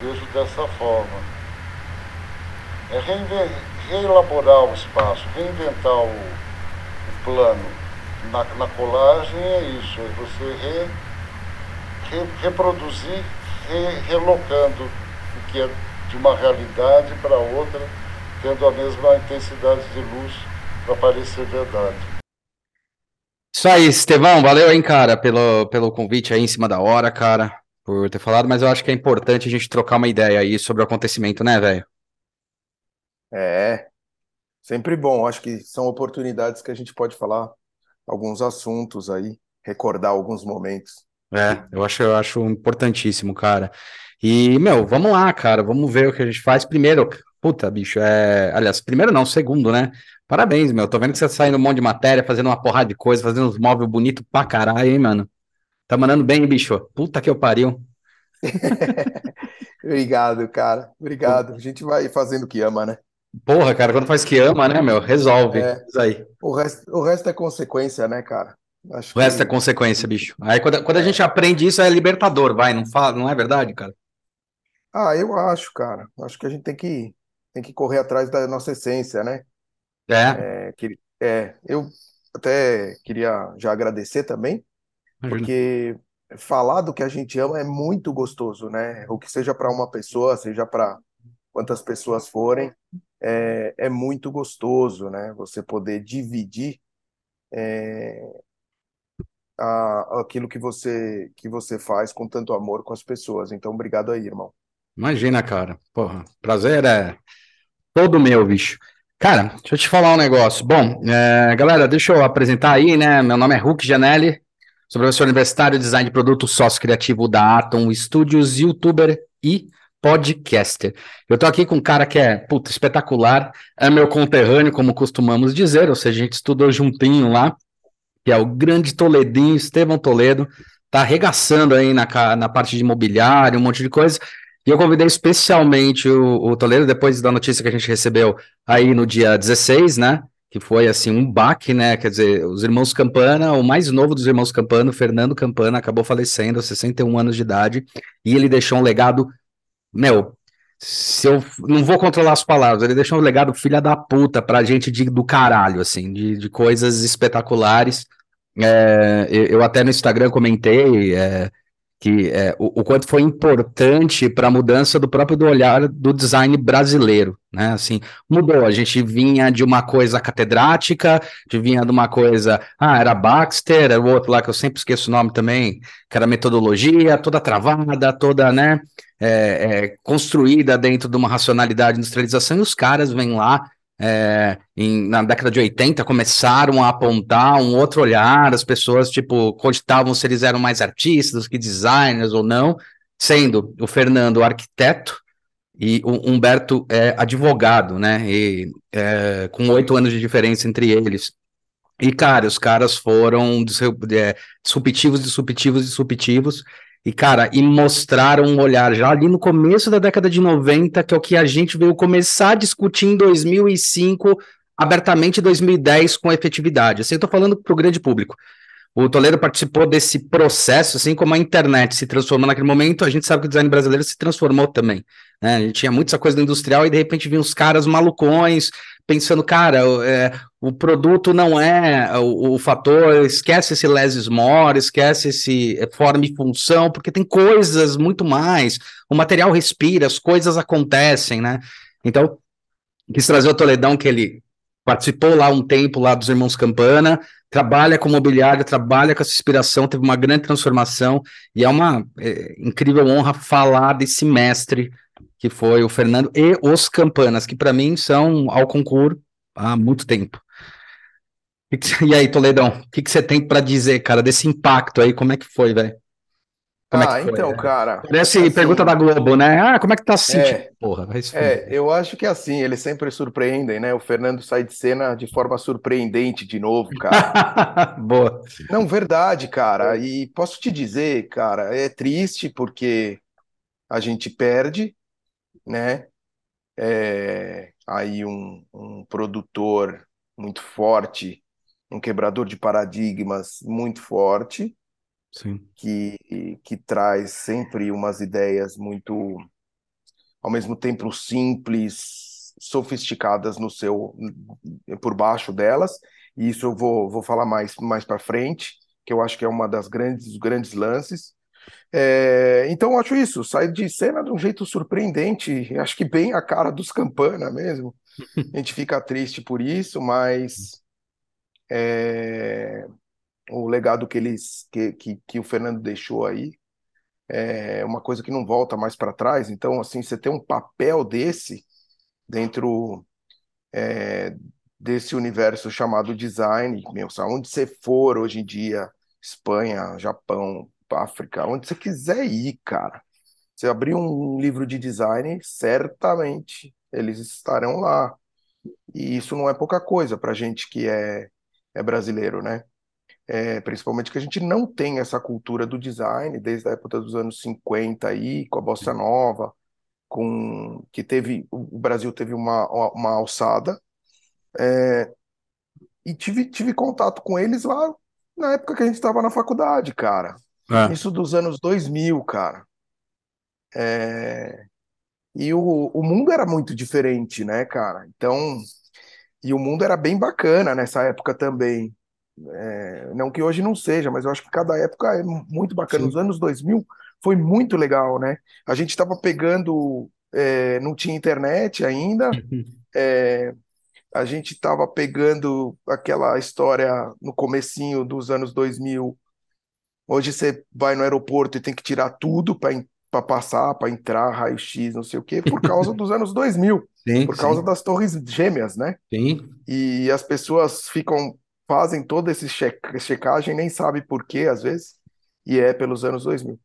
Vejo dessa forma. É reelaborar o espaço, reinventar o, o plano. Na, na, colagem é isso, é você re, re, reproduzir, re, relocando o que é de uma realidade para outra, tendo a mesma intensidade de luz para parecer verdade. Isso aí, Estevão, valeu, hein, cara, pelo, pelo convite aí em cima da hora, cara, por ter falado, mas eu acho que é importante a gente trocar uma ideia aí sobre o acontecimento, né, velho? É, sempre bom, acho que são oportunidades que a gente pode falar alguns assuntos aí, recordar alguns momentos. É, eu acho, eu acho importantíssimo, cara. E, meu, vamos lá, cara, vamos ver o que a gente faz. Primeiro, puta, bicho, é. Aliás, primeiro não, segundo, né? Parabéns, meu. Tô vendo que você tá saindo um monte de matéria, fazendo uma porrada de coisa, fazendo uns móveis bonitos pra caralho, hein, mano? Tá mandando bem, bicho. Puta que eu pariu. Obrigado, cara. Obrigado. A gente vai fazendo o que ama, né? Porra, cara, quando faz que ama, né, meu? Resolve. É. Isso aí. O resto, o resto é consequência, né, cara? Acho o resto que... é consequência, bicho. Aí quando, quando a gente aprende isso, é libertador, vai, não fala, não é verdade, cara? Ah, eu acho, cara. Acho que a gente tem que, tem que correr atrás da nossa essência, né? É. É, que, é eu até queria já agradecer também, Imagina. porque falar do que a gente ama é muito gostoso, né? O que seja para uma pessoa, seja para quantas pessoas forem, é, é muito gostoso, né? Você poder dividir é, a, aquilo que você que você faz com tanto amor com as pessoas. Então, obrigado aí, irmão. Imagina, cara. Porra, prazer é todo meu, bicho. Cara, deixa eu te falar um negócio. Bom, é, galera, deixa eu apresentar aí, né? Meu nome é Hulk Janelli, sou professor universitário de design de produto sócio criativo da Atom Studios, youtuber e podcaster. Eu tô aqui com um cara que é, puta, espetacular, é meu conterrâneo, como costumamos dizer, ou seja, a gente estudou juntinho lá, que é o grande Toledinho, Estevão Toledo, tá arregaçando aí na, na parte de imobiliário, um monte de coisa. E eu convidei especialmente o, o, Toledo, depois da notícia que a gente recebeu aí no dia 16, né? Que foi assim um baque, né? Quer dizer, os irmãos Campana, o mais novo dos irmãos Campana, Fernando Campana, acabou falecendo aos 61 anos de idade, e ele deixou um legado meu, se eu não vou controlar as palavras, ele deixou um legado filha da puta pra gente de, do caralho, assim, de, de coisas espetaculares. É, eu, até no Instagram comentei é, que é, o, o, quanto foi importante para a mudança do próprio do olhar do design brasileiro, né? Assim, mudou. A gente vinha de uma coisa catedrática, de vinha de uma coisa, ah, era Baxter, era o outro lá que eu sempre esqueço o nome também, que era metodologia, toda travada, toda, né? É, é, construída dentro de uma racionalidade de industrialização, e os caras vêm lá é, em, na década de 80 começaram a apontar um outro olhar, as pessoas, tipo, cogitavam se eles eram mais artistas que designers ou não, sendo o Fernando arquiteto e o Humberto é, advogado, né, e é, com oito anos de diferença entre eles. E, cara, os caras foram é, disruptivos, disruptivos, disruptivos, e, cara, e mostraram um olhar já ali no começo da década de 90, que é o que a gente veio começar a discutir em 2005, abertamente em 2010, com efetividade. Assim, eu tô falando para o grande público. O Toledo participou desse processo, assim como a internet se transformou naquele momento, a gente sabe que o design brasileiro se transformou também. Né? A gente tinha muita coisa do industrial e de repente vinha uns caras malucões, pensando, cara, é, o produto não é o, o, fator, esquece esse less more, esquece esse é, forma e função, porque tem coisas muito mais. O material respira, as coisas acontecem, né? Então, quis trazer o Toledão, que ele participou lá um tempo lá dos Irmãos Campana, trabalha com mobiliário, trabalha com essa inspiração, teve uma grande transformação, e é uma é, incrível honra falar desse mestre que foi o Fernando, e os Campanas, que para mim são ao concurso há muito tempo. E aí, Toledão, o que, que você tem para dizer, cara, desse impacto aí? Como é que foi, velho? Como ah, é que foi, então, cara. Parece assim, pergunta da Globo, né? Ah, como é que tá sentindo? É, Porra, é, eu acho que é assim, eles sempre surpreendem, né? O Fernando sai de cena de forma surpreendente de novo, cara. Boa. Não, verdade, cara. E posso te dizer, cara, é triste porque a gente perde, né? É, aí um, um produtor muito forte, um quebrador de paradigmas muito forte, Sim. Que, que traz sempre umas ideias muito ao mesmo tempo simples, sofisticadas no seu por baixo delas. E isso eu vou, vou falar mais mais para frente, que eu acho que é uma das grandes grandes lances. É, então acho isso, sai de cena de um jeito surpreendente, acho que bem a cara dos Campana mesmo. A gente fica triste por isso, mas é, o legado que eles que, que, que o Fernando deixou aí é uma coisa que não volta mais para trás. Então, assim, você tem um papel desse dentro é, desse universo chamado design, meu, onde você for hoje em dia, Espanha, Japão, África, onde você quiser ir, cara. Você abrir um livro de design, certamente eles estarão lá. E isso não é pouca coisa para gente que é, é brasileiro, né? é, principalmente que a gente não tem essa cultura do design desde a época dos anos 50 aí, com a bossa nova, com que teve o Brasil teve uma, uma alçada é, e tive, tive contato com eles lá na época que a gente estava na faculdade, cara. É. Isso dos anos 2000, cara. É, e o, o mundo era muito diferente, né, cara? Então, e o mundo era bem bacana nessa época também. É, não que hoje não seja, mas eu acho que cada época é muito bacana. Sim. Nos anos 2000 foi muito legal, né? A gente estava pegando, é, não tinha internet ainda, é, a gente estava pegando aquela história no comecinho dos anos 2000. Hoje você vai no aeroporto e tem que tirar tudo para passar, para entrar, raio-x, não sei o quê, por causa dos anos 2000, sim, por causa sim. das torres gêmeas, né? Sim. E as pessoas ficam fazem toda essa checagem, nem sabe por quê, às vezes, e é pelos anos 2000.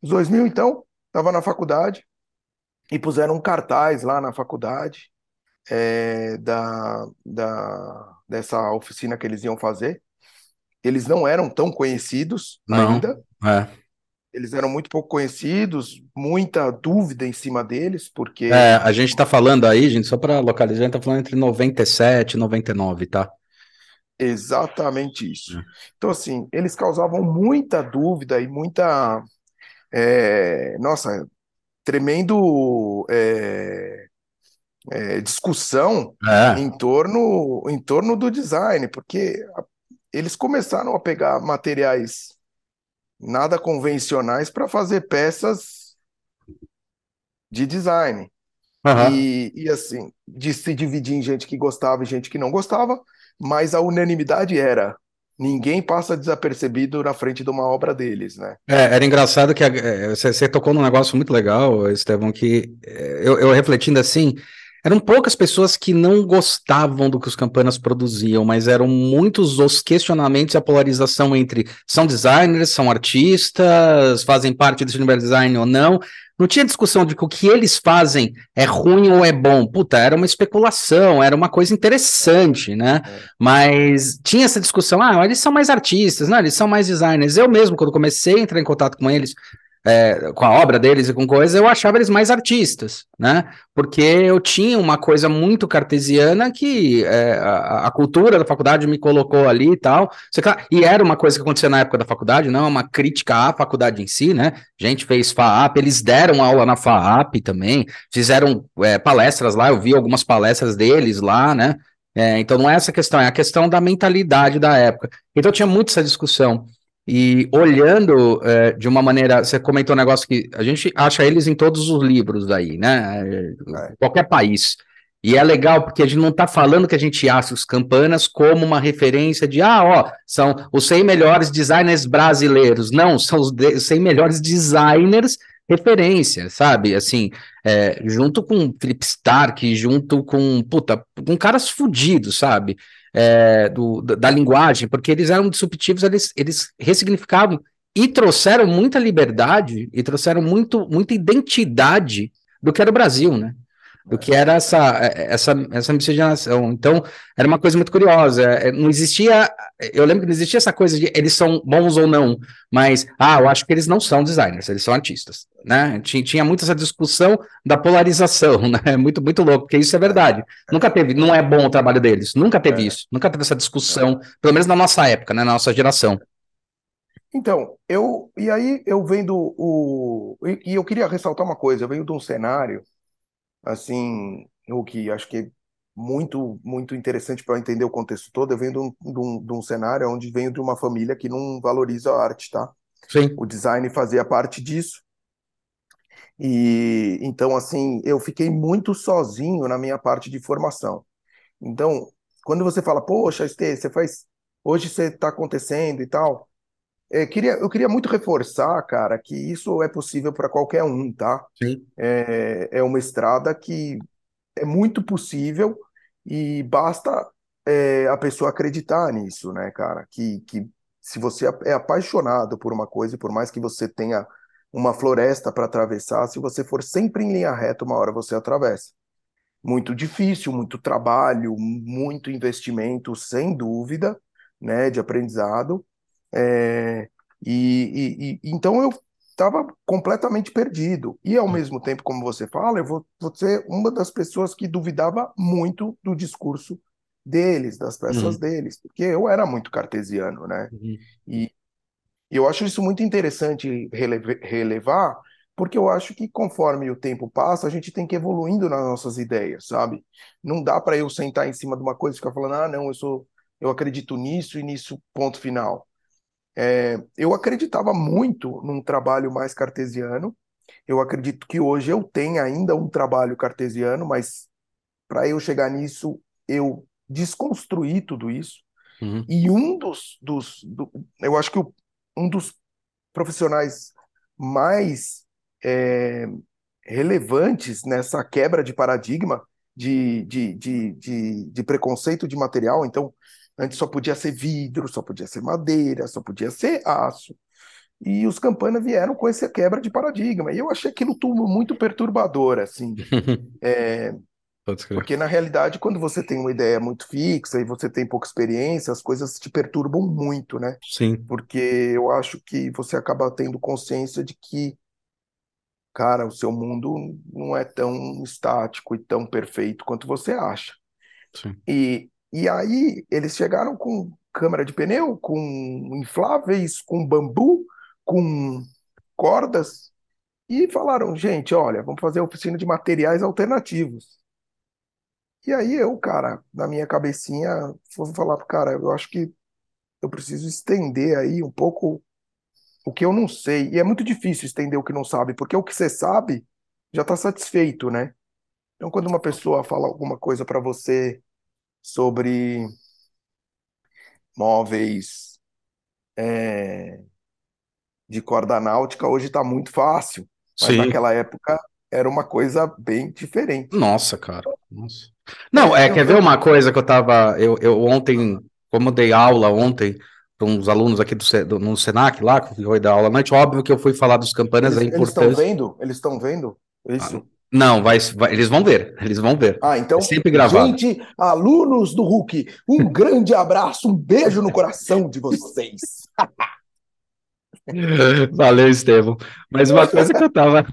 Os 2000, então, estava na faculdade e puseram um cartaz lá na faculdade é, da, da, dessa oficina que eles iam fazer. Eles não eram tão conhecidos não, ainda. É. Eles eram muito pouco conhecidos, muita dúvida em cima deles, porque. É, a gente está falando aí, gente, só para localizar, a gente está falando entre 97 e 99, tá? Exatamente isso. É. Então, assim, eles causavam muita dúvida e muita. É, nossa, tremendo é, é, discussão em, torno, em torno do design, porque eles começaram a pegar materiais nada convencionais para fazer peças de design. Uhum. E, e assim, de se dividir em gente que gostava e gente que não gostava mas a unanimidade era ninguém passa desapercebido na frente de uma obra deles, né? É, era engraçado que você é, tocou num negócio muito legal, Estevão, que é, eu, eu, refletindo assim, eram poucas pessoas que não gostavam do que os campanas produziam, mas eram muitos os questionamentos e a polarização entre são designers, são artistas, fazem parte desse universo design ou não, não tinha discussão de que o que eles fazem é ruim ou é bom. Puta, era uma especulação, era uma coisa interessante, né? É. Mas tinha essa discussão, ah, eles são mais artistas, né? Eles são mais designers. Eu mesmo, quando comecei a entrar em contato com eles, é, com a obra deles e com coisas, eu achava eles mais artistas, né? Porque eu tinha uma coisa muito cartesiana que é, a, a, cultura da faculdade me colocou ali e tal. E era uma coisa que acontecia na época da faculdade, não é uma crítica à faculdade em si, né? A gente fez FAAP, eles deram aula na FAAP também, fizeram é, palestras lá, eu vi algumas palestras deles lá, né? É, então não é essa questão, é a questão da mentalidade da época. Então tinha muito essa discussão. E olhando é, de uma maneira, você comentou um negócio que a gente acha eles em todos os livros aí, né? É. Qualquer país. E é legal porque a gente não está falando que a gente acha os campanas como uma referência de, ah, ó, são os 100 melhores designers brasileiros. Não, são os 100 melhores designers referência, sabe? Assim, é, junto com Philip Stark, junto com, puta, com caras fudidos, sabe? é, do, da linguagem, porque eles eram disruptivos, eles, eles ressignificavam e trouxeram muita liberdade e trouxeram muito, muita identidade do que era o Brasil, né? Do que era essa, essa, essa miscigenação. Então, era uma coisa muito curiosa. É, não existia, eu lembro que não existia essa coisa de eles são bons ou não, mas, ah, eu acho que eles não são designers, eles são artistas, né? Tinha, tinha muito essa discussão da polarização, né? Muito, muito louco, porque isso é verdade. Nunca teve, não é bom o trabalho deles, nunca teve é. isso, nunca teve essa discussão, pelo menos na nossa época, né? Na nossa geração. Então, eu, e aí eu vendo o, e, e eu queria ressaltar uma coisa, eu venho de um cenário assim, o que acho que é muito, muito interessante para entender o contexto todo. Eu venho de um, de, um, de um, cenário onde venho de uma família que não valoriza a arte, tá? Sim. O design fazia parte disso. E então, assim, eu fiquei muito sozinho na minha parte de formação. Então, quando você fala, poxa, Estê, você faz. Hoje você está acontecendo e tal. Eu é, queria, eu queria muito reforçar, cara, que isso é possível para qualquer um, tá? Sim. É, é uma estrada que é muito possível e basta é, a pessoa acreditar nisso, né, cara? Que, que se você é apaixonado por uma coisa, e por mais que você tenha uma floresta para atravessar, se você for sempre em linha reta, uma hora você atravessa. Muito difícil, muito trabalho, muito investimento, sem dúvida, né, de aprendizado. É, e, e, e, então eu estava completamente perdido. E ao mesmo tempo, como você fala, eu vou, vou ser uma das pessoas que duvidava muito do discurso deles, das peças uhum. deles, porque eu era muito cartesiano, né? Uhum. E, eu acho isso muito interessante relevar, porque eu acho que conforme o tempo passa, a gente tem que ir evoluindo nas nossas ideias, sabe? Não dá para eu sentar em cima de uma coisa e ficar falando, ah, não, eu sou, eu acredito nisso e nisso, ponto final. É, eu acreditava muito num trabalho mais cartesiano. Eu acredito que hoje eu tenho ainda um trabalho cartesiano, mas para eu chegar nisso, eu desconstruí tudo isso. Uhum. E um dos, dos do, eu acho que o, um dos profissionais mais é, relevantes nessa quebra de paradigma de, de, de, de, de preconceito de material. Então, antes só podia ser vidro, só podia ser madeira, só podia ser aço. E os Campana vieram com essa quebra de paradigma. E eu achei aquilo tudo muito perturbador, assim. é, porque, na realidade, quando você tem uma ideia muito fixa e você tem pouca experiência, as coisas te perturbam muito, né? Sim. Porque eu acho que você acaba tendo consciência de que, cara, o seu mundo não é tão estático e tão perfeito quanto você acha. Sim. E, e aí, eles chegaram com câmera de pneu, com infláveis, com bambu, com cordas, e falaram, gente, olha, vamos fazer oficina de materiais alternativos. E aí eu, cara, na minha cabecinha, vou falar pro cara, eu acho que eu preciso estender aí um pouco o que eu não sei. E é muito difícil estender o que não sabe, porque o que você sabe já está satisfeito, né? Então, quando uma pessoa fala alguma coisa para você sobre móveis é, de corda náutica, hoje está muito fácil. Mas Sim. naquela época era uma coisa bem diferente. Nossa, cara. Nossa. Não, é, quer ver uma coisa que eu tava. Eu, eu ontem, como dei aula ontem para uns alunos aqui do, do, no Senac lá, que foi dar aula à noite, óbvio que eu fui falar dos campanas eles, é Eles estão vendo? Eles estão vendo isso? Ah, não, vai, vai, eles vão ver, eles vão ver. Ah, então, é sempre gravado. gente, alunos do Hulk, um grande abraço, um beijo no coração de vocês. Valeu, Estevam. Mas uma coisa que eu tava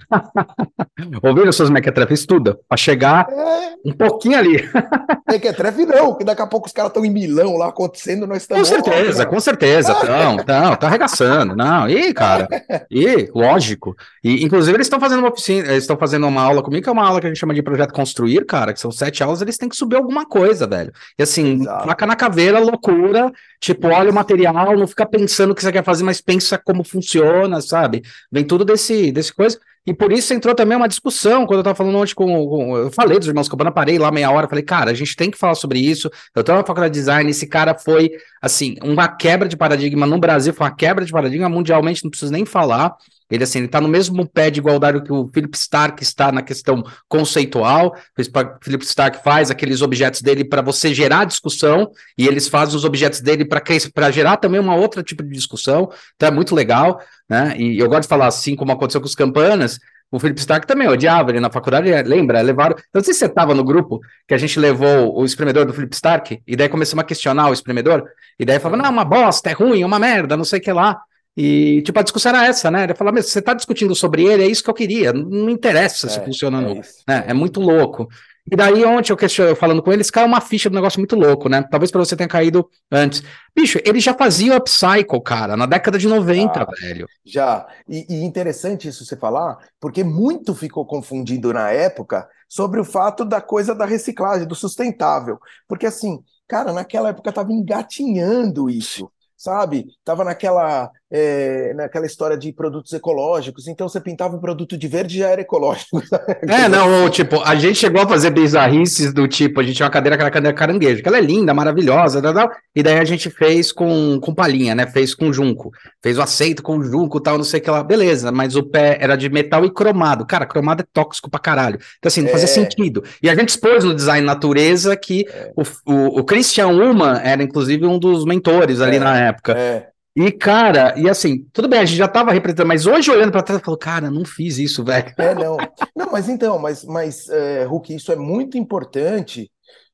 ouvindo suas mequetrefes, estuda, para chegar é... um pouquinho ali. mequetrefe não, que daqui a pouco os caras estão em Milão lá acontecendo, nós estamos... Com certeza, lá, com certeza, estão, estão, tá arregaçando, não, e cara, e lógico, e inclusive eles estão fazendo uma oficina, eles estão fazendo uma aula comigo, que é uma aula que a gente chama de projeto construir, cara, que são sete aulas, eles têm que subir alguma coisa, velho, e assim, placa na caveira, loucura, tipo, olha o material, não fica pensando o que você quer fazer, mas pensa como funciona, sabe? Vem tudo desse, desse coisa. E por isso entrou também uma discussão, quando eu tava falando ontem com, com eu falei dos irmãos Cabana, parei lá meia hora, falei, cara, a gente tem que falar sobre isso. Eu tô na faculdade de design, esse cara foi, assim, uma quebra de paradigma no Brasil, foi uma quebra de paradigma mundialmente, não preciso nem falar. Ele, assim, ele tá no mesmo pé de igualdade que o Philip Stark está na questão conceitual. O Philip Stark faz aqueles objetos dele para você gerar discussão, e eles fazem os objetos dele para gerar também uma outra tipo de discussão. Então é muito legal, né? E eu gosto de falar assim, como aconteceu com os campanas. O Philip Stark também odiava ele na faculdade, lembra? Levaram. Eu não sei se você estava no grupo que a gente levou o espremedor do Philip Stark, e daí começamos a questionar o espremedor, e daí falava, não, é uma bosta, é ruim, é uma merda, não sei o que lá. E, tipo, a discussão era essa, né? Ele falou, mas você está discutindo sobre ele, é isso que eu queria, não, não interessa é, se funciona ou não. É, né? é muito louco. E daí, ontem eu falando com eles, caiu uma ficha do negócio muito louco, né? Talvez para você tenha caído antes. Bicho, ele já fazia upcycle, cara, na década de 90, ah, velho. Já. E, e interessante isso você falar, porque muito ficou confundido na época sobre o fato da coisa da reciclagem, do sustentável. Porque assim, cara, naquela época tava engatinhando isso sabe? Tava naquela, é, naquela história de produtos ecológicos, então você pintava um produto de verde e já era ecológico. É, não, tipo, a gente chegou a fazer bizarrices do tipo, a gente tinha uma cadeira, aquela cadeira caranguejo, que ela é linda, maravilhosa, tal, tal, e daí a gente fez com, com palhinha, né? Fez com junco, fez o aceito com junco, tal, não sei o que lá, beleza, mas o pé era de metal e cromado. Cara, cromado é tóxico pra caralho. Então, assim, não fazia é... sentido. E a gente expôs no design natureza que é. o, o, o Christian Ullman era, inclusive, um dos mentores ali é. na época. É. E, cara, e assim, tudo bem, a gente já tava representando, mas hoje olhando para trás, eu falo, cara, não fiz isso, velho. É, não. Não, mas então, mas, mas é, Hulk, isso é muito importante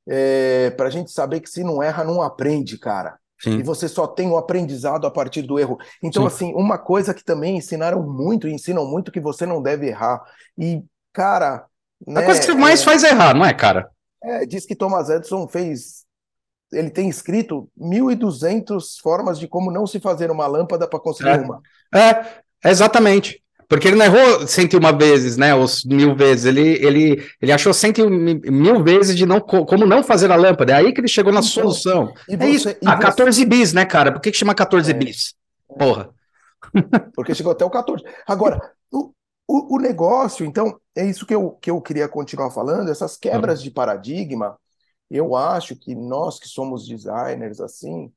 é, para a gente saber que se não erra, não aprende, cara. Sim. E você só tem o aprendizado a partir do erro. Então, Sim. assim, uma coisa que também ensinaram muito, e ensinam muito, que você não deve errar. E, cara. Né, a coisa que mais é, faz errar, não é, cara? É, diz que Thomas Edison fez ele tem escrito 1.200 formas de como não se fazer uma lâmpada para conseguir é. uma. É, exatamente. Porque ele não errou 101 vezes, né? Os mil vezes. Ele, ele, ele achou 101 mil vezes de não, como não fazer a lâmpada. É aí que ele chegou na então, solução. é você, isso. Ah, você... 14 bis, né, cara? Por que, que chama 14 é. bis? Porra. Porque chegou até o 14. Agora, o, o, o, negócio, então, é isso que eu, que eu queria continuar falando, essas quebras uhum. de paradigma eu acho que nós que somos designers assim,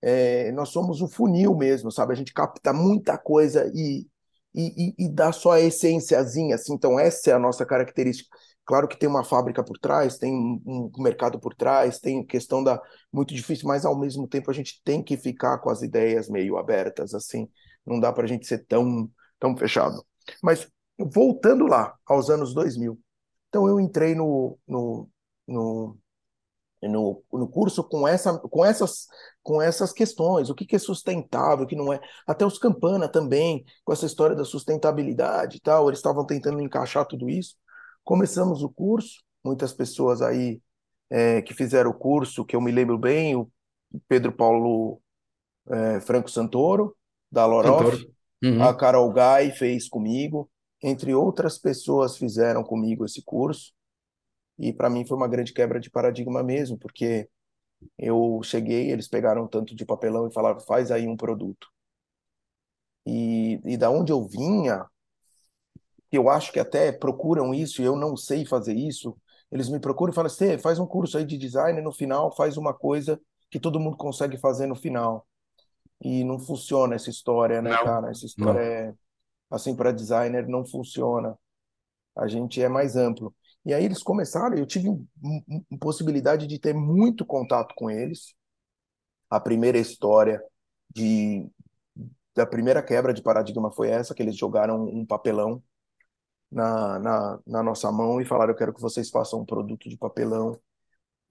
é, nós somos o funil mesmo, sabe? A gente capta muita coisa e, e, e, dá só a essênciazinha, assim. Então, essa é a nossa característica. Claro que tem uma fábrica por trás, tem um, mercado por trás, tem questão da muito difícil, mas ao mesmo tempo a gente tem que ficar com as ideias meio abertas, assim. Não dá para a gente ser tão, tão fechado. Mas voltando lá aos anos 2000, então eu entrei no, no, no no, no curso com, essa, com, essas, com essas questões, o que, que é sustentável, o que não é. Até os Campana também, com essa história da sustentabilidade e tal, eles estavam tentando encaixar tudo isso. Começamos o curso, muitas pessoas aí é, que fizeram o curso, que eu me lembro bem, o Pedro Paulo é, Franco Santoro, da Lorof, uhum. a Carol Gai fez comigo, entre outras pessoas fizeram comigo esse curso. E para mim foi uma grande quebra de paradigma mesmo, porque eu cheguei, eles pegaram tanto de papelão e falaram: faz aí um produto. E, e da onde eu vinha, eu acho que até procuram isso e eu não sei fazer isso. Eles me procuram e falam assim: faz um curso aí de design, no final faz uma coisa que todo mundo consegue fazer no final. E não funciona essa história, né, não, cara? Essa história não. é assim para designer não funciona. A gente é mais amplo. E aí eles começaram, eu tive possibilidade de ter muito contato com eles. A primeira história de da primeira quebra de paradigma foi essa, que eles jogaram um papelão na, na, na nossa mão e falaram, eu quero que vocês façam um produto de papelão.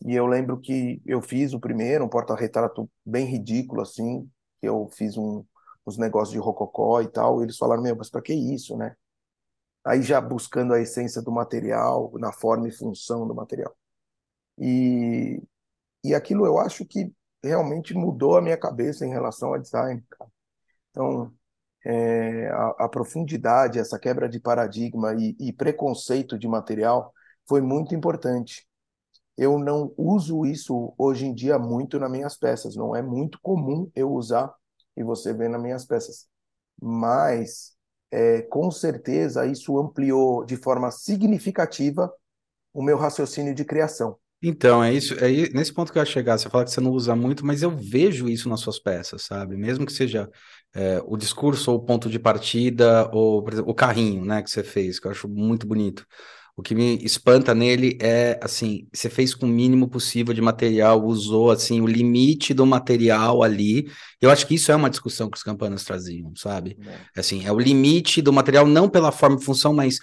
E eu lembro que eu fiz o primeiro, um porta-retrato bem ridículo, assim, que eu fiz um, uns negócios de rococó e tal, e eles falaram, meu, mas para que isso, né? Aí já buscando a essência do material, na forma e função do material. E, e aquilo eu acho que realmente mudou a minha cabeça em relação a design. Então, é, a, a, profundidade, essa quebra de paradigma e, e preconceito de material foi muito importante. Eu não uso isso hoje em dia muito nas minhas peças, não é muito comum eu usar e você vê nas minhas peças. Mas é, com certeza isso ampliou de forma significativa o meu raciocínio de criação. Então, é isso, é nesse ponto que eu ia chegar. Você fala que você não usa muito, mas eu vejo isso nas suas peças, sabe? Mesmo que seja é, o discurso ou o ponto de partida, ou, por exemplo, o carrinho, né, que você fez, que eu acho muito bonito. O que me espanta nele é, assim, você fez com o mínimo possível de material, usou, assim, o limite do material ali. Eu acho que isso é uma discussão que os campanas traziam, sabe? É. Assim, é o limite do material, não pela forma e função, mas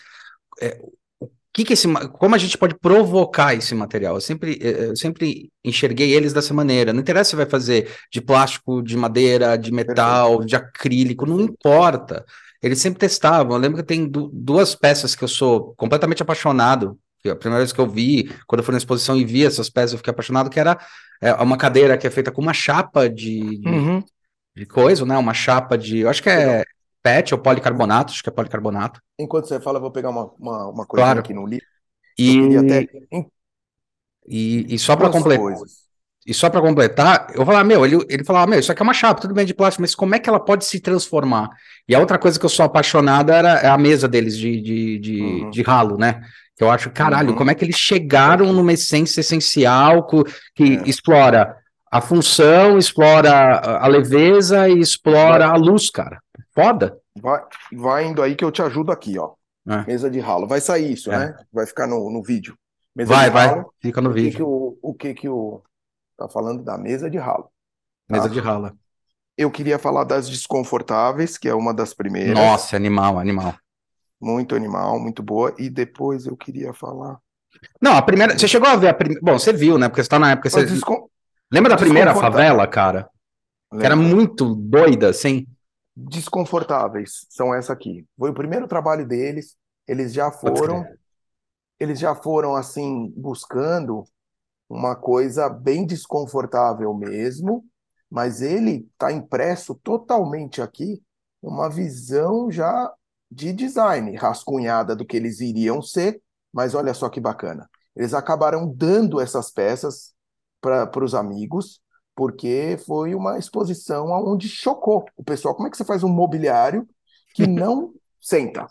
é, o que que esse, como a gente pode provocar esse material? Eu sempre, é, eu sempre enxerguei eles dessa maneira. Não interessa se vai fazer de plástico, de madeira, de metal, de acrílico, não importa. Eles sempre testavam. Eu lembro que tem duas peças que eu sou completamente apaixonado, a primeira vez que eu vi, quando eu fui na exposição e vi essas peças, eu fiquei apaixonado, que era é, uma cadeira que é feita com uma chapa de, de, Uhum. de coisa, né? Uma chapa de. Eu acho que é PET ou policarbonato, acho que é policarbonato. Enquanto você fala, eu vou pegar uma, uma, uma coisinha Claro. aqui no livro. E, até. e, e só para completar. coisas. E só para completar, eu falava, meu, ele, ele falava, meu, isso aqui é uma chapa, tudo bem de plástico, mas como é que ela pode se transformar? E a outra coisa que eu sou apaixonado era é a mesa deles de, de, de, Uhum. de ralo, né? Que eu acho, caralho, Uhum. como é que eles chegaram numa essência essencial que É. explora a função, explora a, leveza e explora a luz, cara. Foda. Vai, vai indo aí que eu te ajudo aqui, ó. É. Mesa de ralo. Vai sair isso, É. né? Vai ficar no, no vídeo. Mesa Vai, vai. Fica no O que vídeo. que o, o que que o tá falando da mesa de ralo? Mesa tá? de rala. Eu queria falar das desconfortáveis, que é uma das primeiras. Nossa, animal, animal. Muito animal, muito boa. E depois eu queria falar. Não, a primeira. Você chegou a ver a primeira. Bom, você viu, né? Porque você tá na época. Você... Descon- Lembra da primeira favela, cara? Que era muito doida, assim. desconfortáveis são essa aqui. Foi o primeiro trabalho deles. Eles já foram, eles já foram assim buscando uma coisa bem desconfortável mesmo, mas ele está impresso totalmente aqui uma visão já de design, rascunhada do que eles iriam ser, mas olha só que bacana. Eles acabaram dando essas peças para os amigos, porque foi uma exposição onde chocou o pessoal. Como é que você faz um mobiliário que não senta?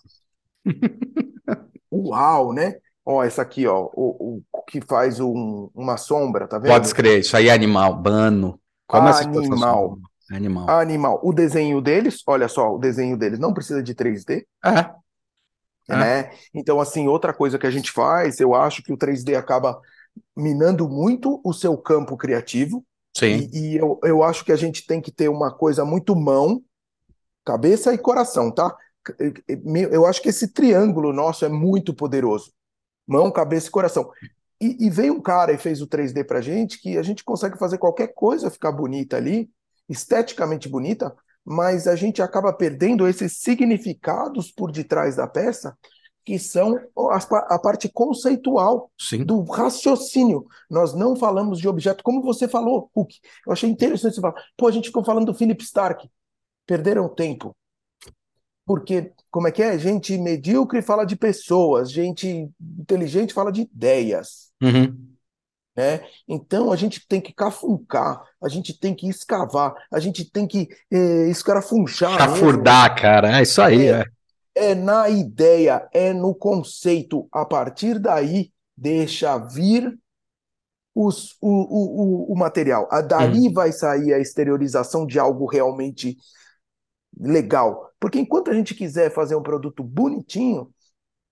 Uau, né? Ó, essa aqui, ó, o, o que faz um- uma sombra, tá vendo? Pode escrever, isso aí é animal, bano. Como essa Animal. Animal. Animal. O desenho deles, olha só, o desenho deles não precisa de 3D, É. É. né? Então, assim, outra coisa que a gente faz, eu acho que o 3D acaba minando muito o seu campo criativo, Sim. e, e eu, eu acho que a gente tem que ter uma coisa muito mão, cabeça e coração, tá? Eu acho que esse triângulo nosso é muito poderoso. Mão, cabeça e coração. E, e veio um cara e fez o 3D pra gente que a gente consegue fazer qualquer coisa ficar bonita ali, esteticamente bonita, mas a gente acaba perdendo esses significados por detrás da peça, que são pa- a parte conceitual Sim. do raciocínio. Nós não falamos de objeto, como você falou, Hulk. Eu achei interessante você falar. Pô, a gente ficou falando do Philip Stark. Perderam tempo. Porque, como é que é? Gente medíocre fala de pessoas, gente inteligente fala de ideias, Uhum. né? Então a gente tem que cafuncar, a gente tem que escavar, a gente tem que eh, escarafunchar mesmo. Chafurdar, cara. É isso aí. É. É na ideia, é no conceito. A partir daí, deixa vir os, o, o, o, o material. A- Dali vai sair a exteriorização de algo realmente legal. Porque enquanto a gente quiser fazer um produto bonitinho,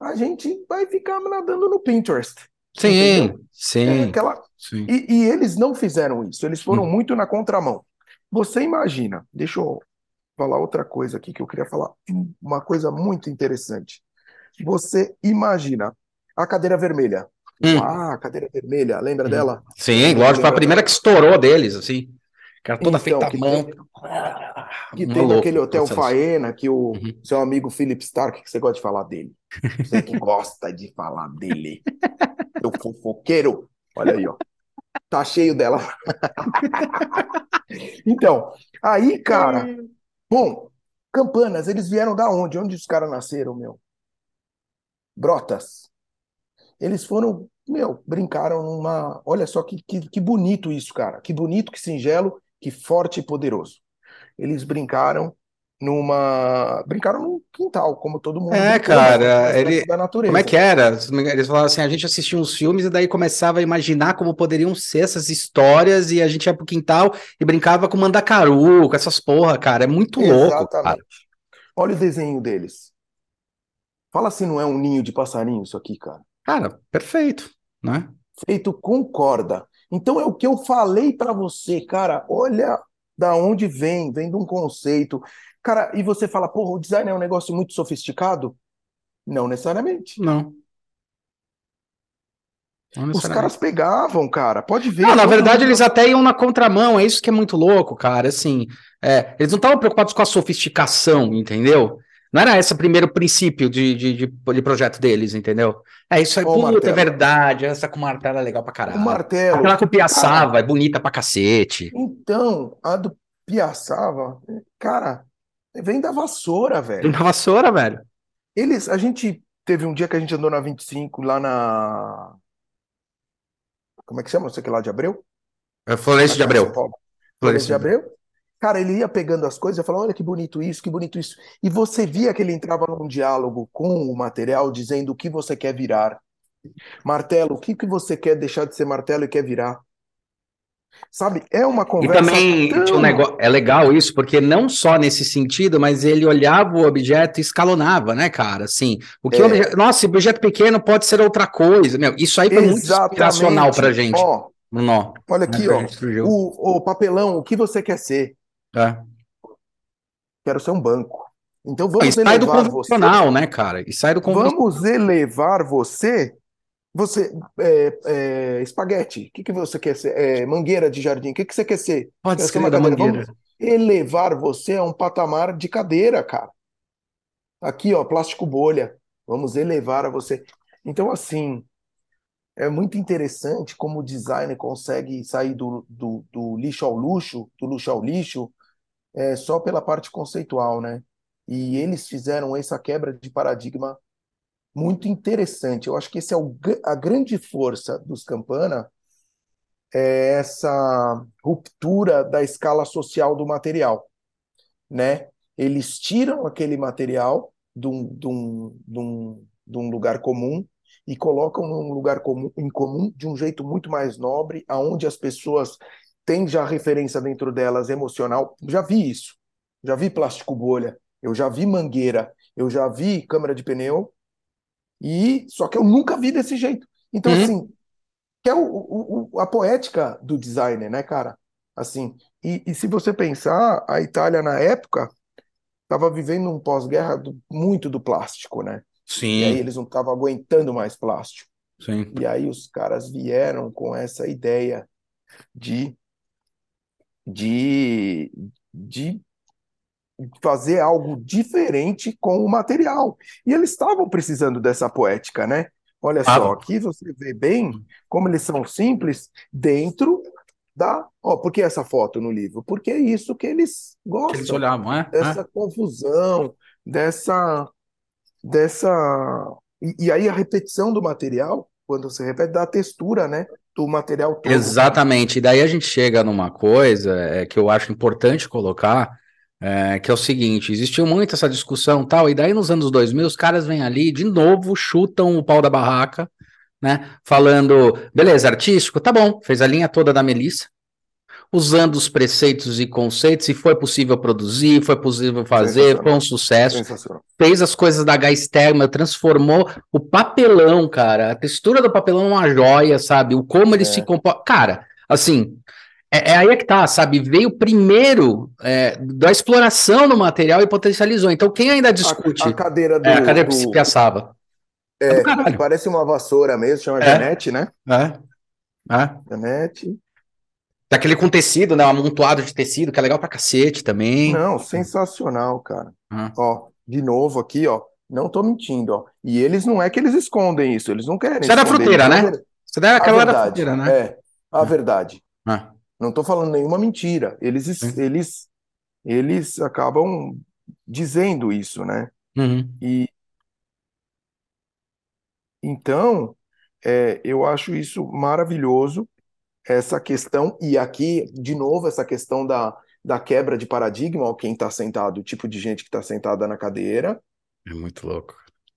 a gente vai ficar nadando no Pinterest. Sim, Entendeu? É sim, aquela... sim. e, e eles não fizeram isso, eles foram Hum. muito na contramão. Você imagina, deixa eu falar outra coisa aqui que eu queria falar, uma coisa muito interessante. Você imagina a cadeira vermelha. Hum. Ah, a cadeira vermelha, lembra Hum. dela? Sim, lógico, foi a primeira que estourou deles, assim. Cara, toda Então, feita que mão. tem- Que tem louca, naquele hotel processo. Faena que o Uhum. seu amigo Philip Stark, que você gosta de falar dele. Você que gosta de falar dele. Seu fofoqueiro. Olha aí, ó. Tá cheio dela. Então, aí, cara, bom, Campanas, eles vieram da onde? Onde os caras nasceram, meu? Brotas. Eles foram, meu, brincaram numa. Olha só que, que, que bonito isso, cara. Que bonito, que singelo, que forte e poderoso. Eles brincaram numa. Brincaram num quintal, como todo mundo. É, cara, mas ele- da natureza. Como é que era? Eles falavam assim, a gente assistia uns filmes e daí começava a imaginar como poderiam ser essas histórias e a gente ia pro quintal e brincava com mandacaru, com essas porra, cara. É muito louco, cara. Exatamente. Olha o desenho deles. Fala se não é um ninho de passarinho isso aqui, cara. Cara, perfeito, né? feito com corda. Então é o que eu falei para você, cara. Olha da onde vem, vem de um conceito. Cara, e você fala, porra, o design é um negócio muito sofisticado? Não necessariamente. Não. Não Os caras pegavam, cara. Pode ver. Não, na verdade, mundo- eles até iam na contramão, é isso que é muito louco, cara. Assim, é, eles não estavam preocupados com a sofisticação, entendeu? Não era esse o primeiro princípio de, de, de, de projeto deles, entendeu? É isso aí, Ó, o puta, é martelo. verdade. Essa com martelo é legal pra O caralho. martelo. Aquela com piaçava é bonita pra cacete. então, a do Piaçava, cara, vem da vassoura, velho. Na vassoura, velho. Eles, a gente teve um dia que a gente andou na 25 lá na. Como é que chama? Não sei o que lá de Abreu? É Florencio de Abreu. Florencio de Abreu? Cara, ele ia pegando as coisas e falava: Olha que bonito isso, que bonito isso. E você via que ele entrava num diálogo com o material, dizendo o que você quer virar. Martelo, o que que você quer deixar de ser martelo e quer virar? Sabe? É uma E conversa também tinha um tão. negócio, é legal isso, porque não só nesse sentido, mas ele olhava o objeto e escalonava, né, cara? Assim, o que É. obje- nossa, objeto pequeno pode ser outra coisa. Meu, isso aí foi muito inspiracional pra gente. Ó, no nó, olha né, aqui, a ó. O, o papelão, o que você quer ser? É. Quero ser um banco. Então E vamos sai do elevar você. convencional, né, cara? E sai do convencional. Vamos elevar você. Você, é, é, espaguete, o que, que você quer ser? É, mangueira de jardim, o que, que você quer ser? Pode ser uma cadeira. mangueira. Vamos elevar você a um patamar de cadeira, cara. Aqui, ó, plástico bolha. Vamos elevar a você. Então, assim, é muito interessante como o design consegue sair do, do, do lixo ao luxo, do luxo ao lixo, é, só pela parte conceitual, né? E eles fizeram essa quebra de paradigma muito interessante. Eu acho que esse é o, a grande força dos Campana, é essa ruptura da escala social do material, né? Eles tiram aquele material de um, de um, de um, de um lugar comum e colocam num lugar comum, em comum de um jeito muito mais nobre, aonde as pessoas têm já referência dentro delas emocional. Já vi isso. Já vi plástico bolha, eu já vi mangueira, eu já vi câmara de pneu, e só que eu nunca vi desse jeito. Então, Uhum. assim, que é o, o- a poética do designer, né, cara? Assim, e, e se você pensar, a Itália na época estava vivendo um pós-guerra muito do plástico, né? E aí Sim, eles não estavam aguentando mais plástico. sim. E aí os caras vieram com essa ideia de, de, de fazer algo diferente com o material. E eles estavam precisando dessa poética, né? Olha só, Estavam. aqui você vê bem como eles são simples dentro da. Ó, por que essa foto no livro? Porque é isso que eles Que eles gostam, olhavam, é? dessa confusão, dessa, dessa. E, e aí a repetição do material, quando você repete, dá textura, né? Do material todo. Exatamente. E daí a gente chega numa coisa é, que eu acho importante colocar, é, que é o seguinte: existiu muito essa discussão tal, e daí nos anos 2000 os caras vêm ali, de novo, chutam o pau da barraca, né? Falando, beleza, artístico, tá bom, fez a linha toda da Melissa, usando os preceitos e conceitos, e foi possível produzir, foi possível fazer, foi um sucesso fez as coisas da Gasterma, transformou o papelão, cara, a textura do papelão numa joia, sabe? O como ele É. se compõe. Cara, assim, é, é aí é que tá, sabe? Veio primeiro é, da exploração do material e potencializou. Então, quem ainda discute A, a cadeira do, é, a cadeira que se do- piaçava. É, é, do parece uma vassoura mesmo, chama É. Janete, né? É, é. Janete. Daquele com tecido, né? Um amontoado de tecido, que é legal pra cacete também. Não, sensacional, cara. Ah. Ó, de novo aqui, ó. Não tô mentindo, ó. E eles não é que eles escondem isso, eles não querem Isso é da fruteira, né? querem- Você deve A aquela da fruteira, né? é, a verdade. Ah, Não tô falando nenhuma mentira. Eles, Sim. eles, eles acabam dizendo isso, né? uhum. E então, é, eu acho isso maravilhoso, essa questão, e aqui, de novo, essa questão da, da quebra de paradigma, ó, quem está sentado, o tipo de gente que está sentada na cadeira, É muito louco.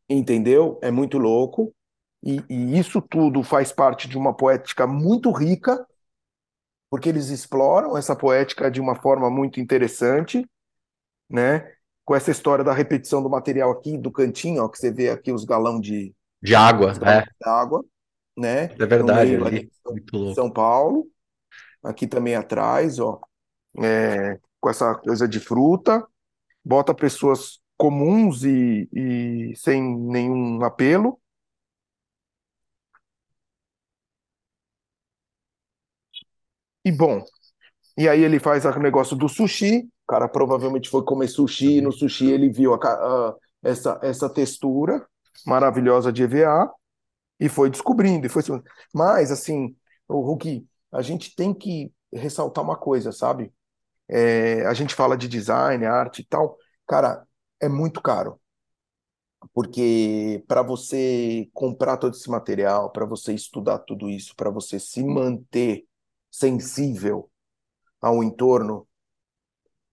entendeu? É muito louco, e, e isso tudo faz parte de uma poética muito rica, porque eles exploram essa poética de uma forma muito interessante, né? Com essa história da repetição do material aqui, do cantinho, ó, que você vê aqui os galão de, De água, os galão é. de água, né? É verdade, No meio ali. ali, Muito louco. São Paulo, aqui também atrás, ó, é, com essa coisa de fruta, bota pessoas comuns e, e sem nenhum apelo. E bom, e aí ele faz o negócio do sushi, O cara provavelmente foi comer sushi, no sushi ele viu a, a, essa, essa textura maravilhosa de EVA e foi descobrindo. E foi... Mas, assim, o Hulk, a gente tem que ressaltar uma coisa, sabe? É, a gente fala de design, arte e tal. Cara, é muito caro. Porque para você comprar todo esse material, para você estudar tudo isso, para você se manter sensível ao entorno,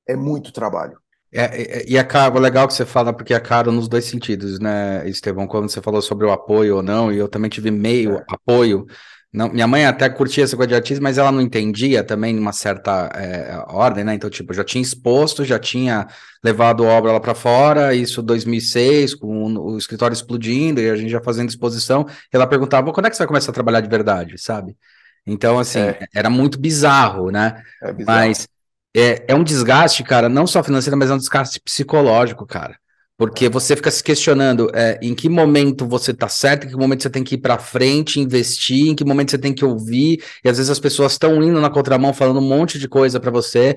é muito trabalho. É, é, e é caro, legal que você fala, porque é caro nos dois sentidos, né, Estevão? Quando você falou sobre o apoio ou não, e eu também tive meio é. apoio. Não, minha mãe até curtia essa coisa de artista, mas ela não entendia também numa certa é, ordem, né? Então, tipo, já tinha exposto, já tinha levado obra lá para fora, isso 2006, com o escritório explodindo e a gente já fazendo exposição. Ela perguntava, quando é que você vai começar a trabalhar de verdade, sabe? Então, assim, é. era muito bizarro, né? É bizarro. Mas é, é um desgaste, cara, não só financeiro, mas é um desgaste psicológico, cara. Porque você fica se questionando é, em que momento você tá certo, em que momento você tem que ir para frente, investir, em que momento você tem que ouvir, e às vezes as pessoas estão indo na contramão falando um monte de coisa para você,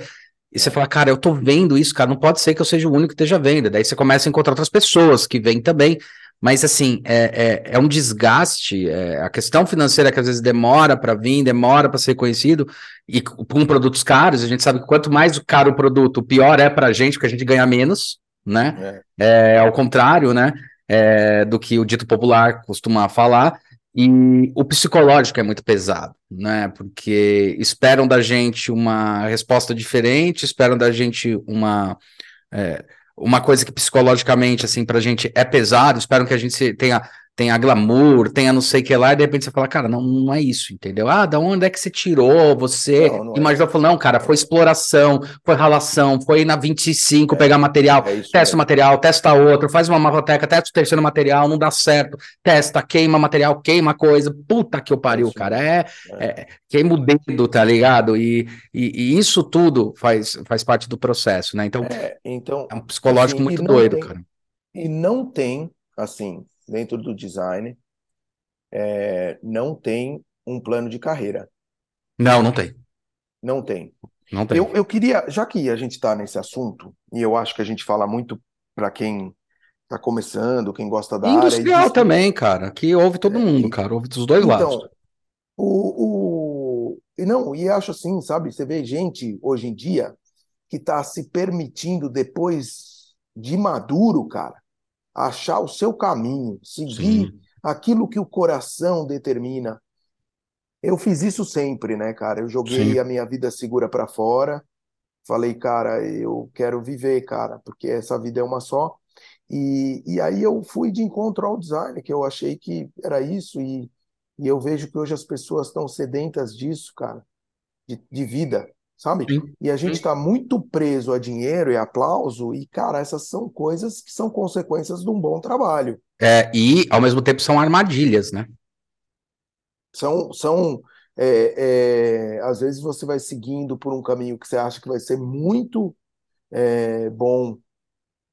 e você fala, cara, eu tô vendo isso, cara, não pode ser que eu seja o único que esteja vendo. Daí você começa a encontrar outras pessoas que vêm também. Mas, assim, é, é, é um desgaste. É, a questão financeira que às vezes demora para vir, demora para ser conhecido, e com produtos caros, a gente sabe que quanto mais caro o produto, pior é para a gente, porque a gente ganha menos, né? É, é ao contrário, né? É, do que o dito popular costuma falar. E o psicológico é muito pesado, né? Porque esperam da gente uma resposta diferente, esperam da gente uma. É, uma coisa que psicologicamente, assim, pra gente é pesado, espero que a gente tenha tem a glamour, tem a não sei o que lá, e de repente você fala, cara, não, não é isso, entendeu? Ah, da onde é que você tirou? Você não, não imaginou, é. falou, não, cara, foi exploração, foi ralação, foi na 25 é, pegar material, é testa o material, testa outro, faz uma marroteca, testa o terceiro material, não dá certo, testa, queima material, queima coisa, puta que eu pariu, cara, é, é. é, queima o dedo, tá ligado? E, e, e, isso tudo faz, faz parte do processo, né? Então, é, então é um psicológico assim, muito doido, tem, cara. E não tem, assim, dentro do design, é, não tem um plano de carreira. Não, não tem. Não tem. Não tem. Eu, eu queria, já que a gente está nesse assunto, e eu acho que a gente fala muito para quem está começando, quem gosta da Industrial área. Industrial também, cara, que ouve todo é, mundo, cara, ouve dos dois então, lados. O, o, e não, e acho assim, sabe, você vê gente hoje em dia que está se permitindo depois de maduro, cara, achar o seu caminho, seguir Sim. aquilo que o coração determina. Eu fiz isso sempre, né, cara? Eu joguei Sim. a minha vida segura para fora. Falei, cara, eu quero viver, cara, porque essa vida é uma só. E, e aí eu fui de encontro ao design, que eu achei que era isso, e, e eu vejo que hoje as pessoas estão sedentas disso, cara, de, de vida sabe? Sim. E a gente está muito preso a dinheiro e aplauso, e, cara, essas são coisas que são consequências de um bom trabalho. É, e, ao mesmo tempo, são armadilhas, né? São, são é, é, às vezes você vai seguindo por um caminho que você acha que vai ser muito é, bom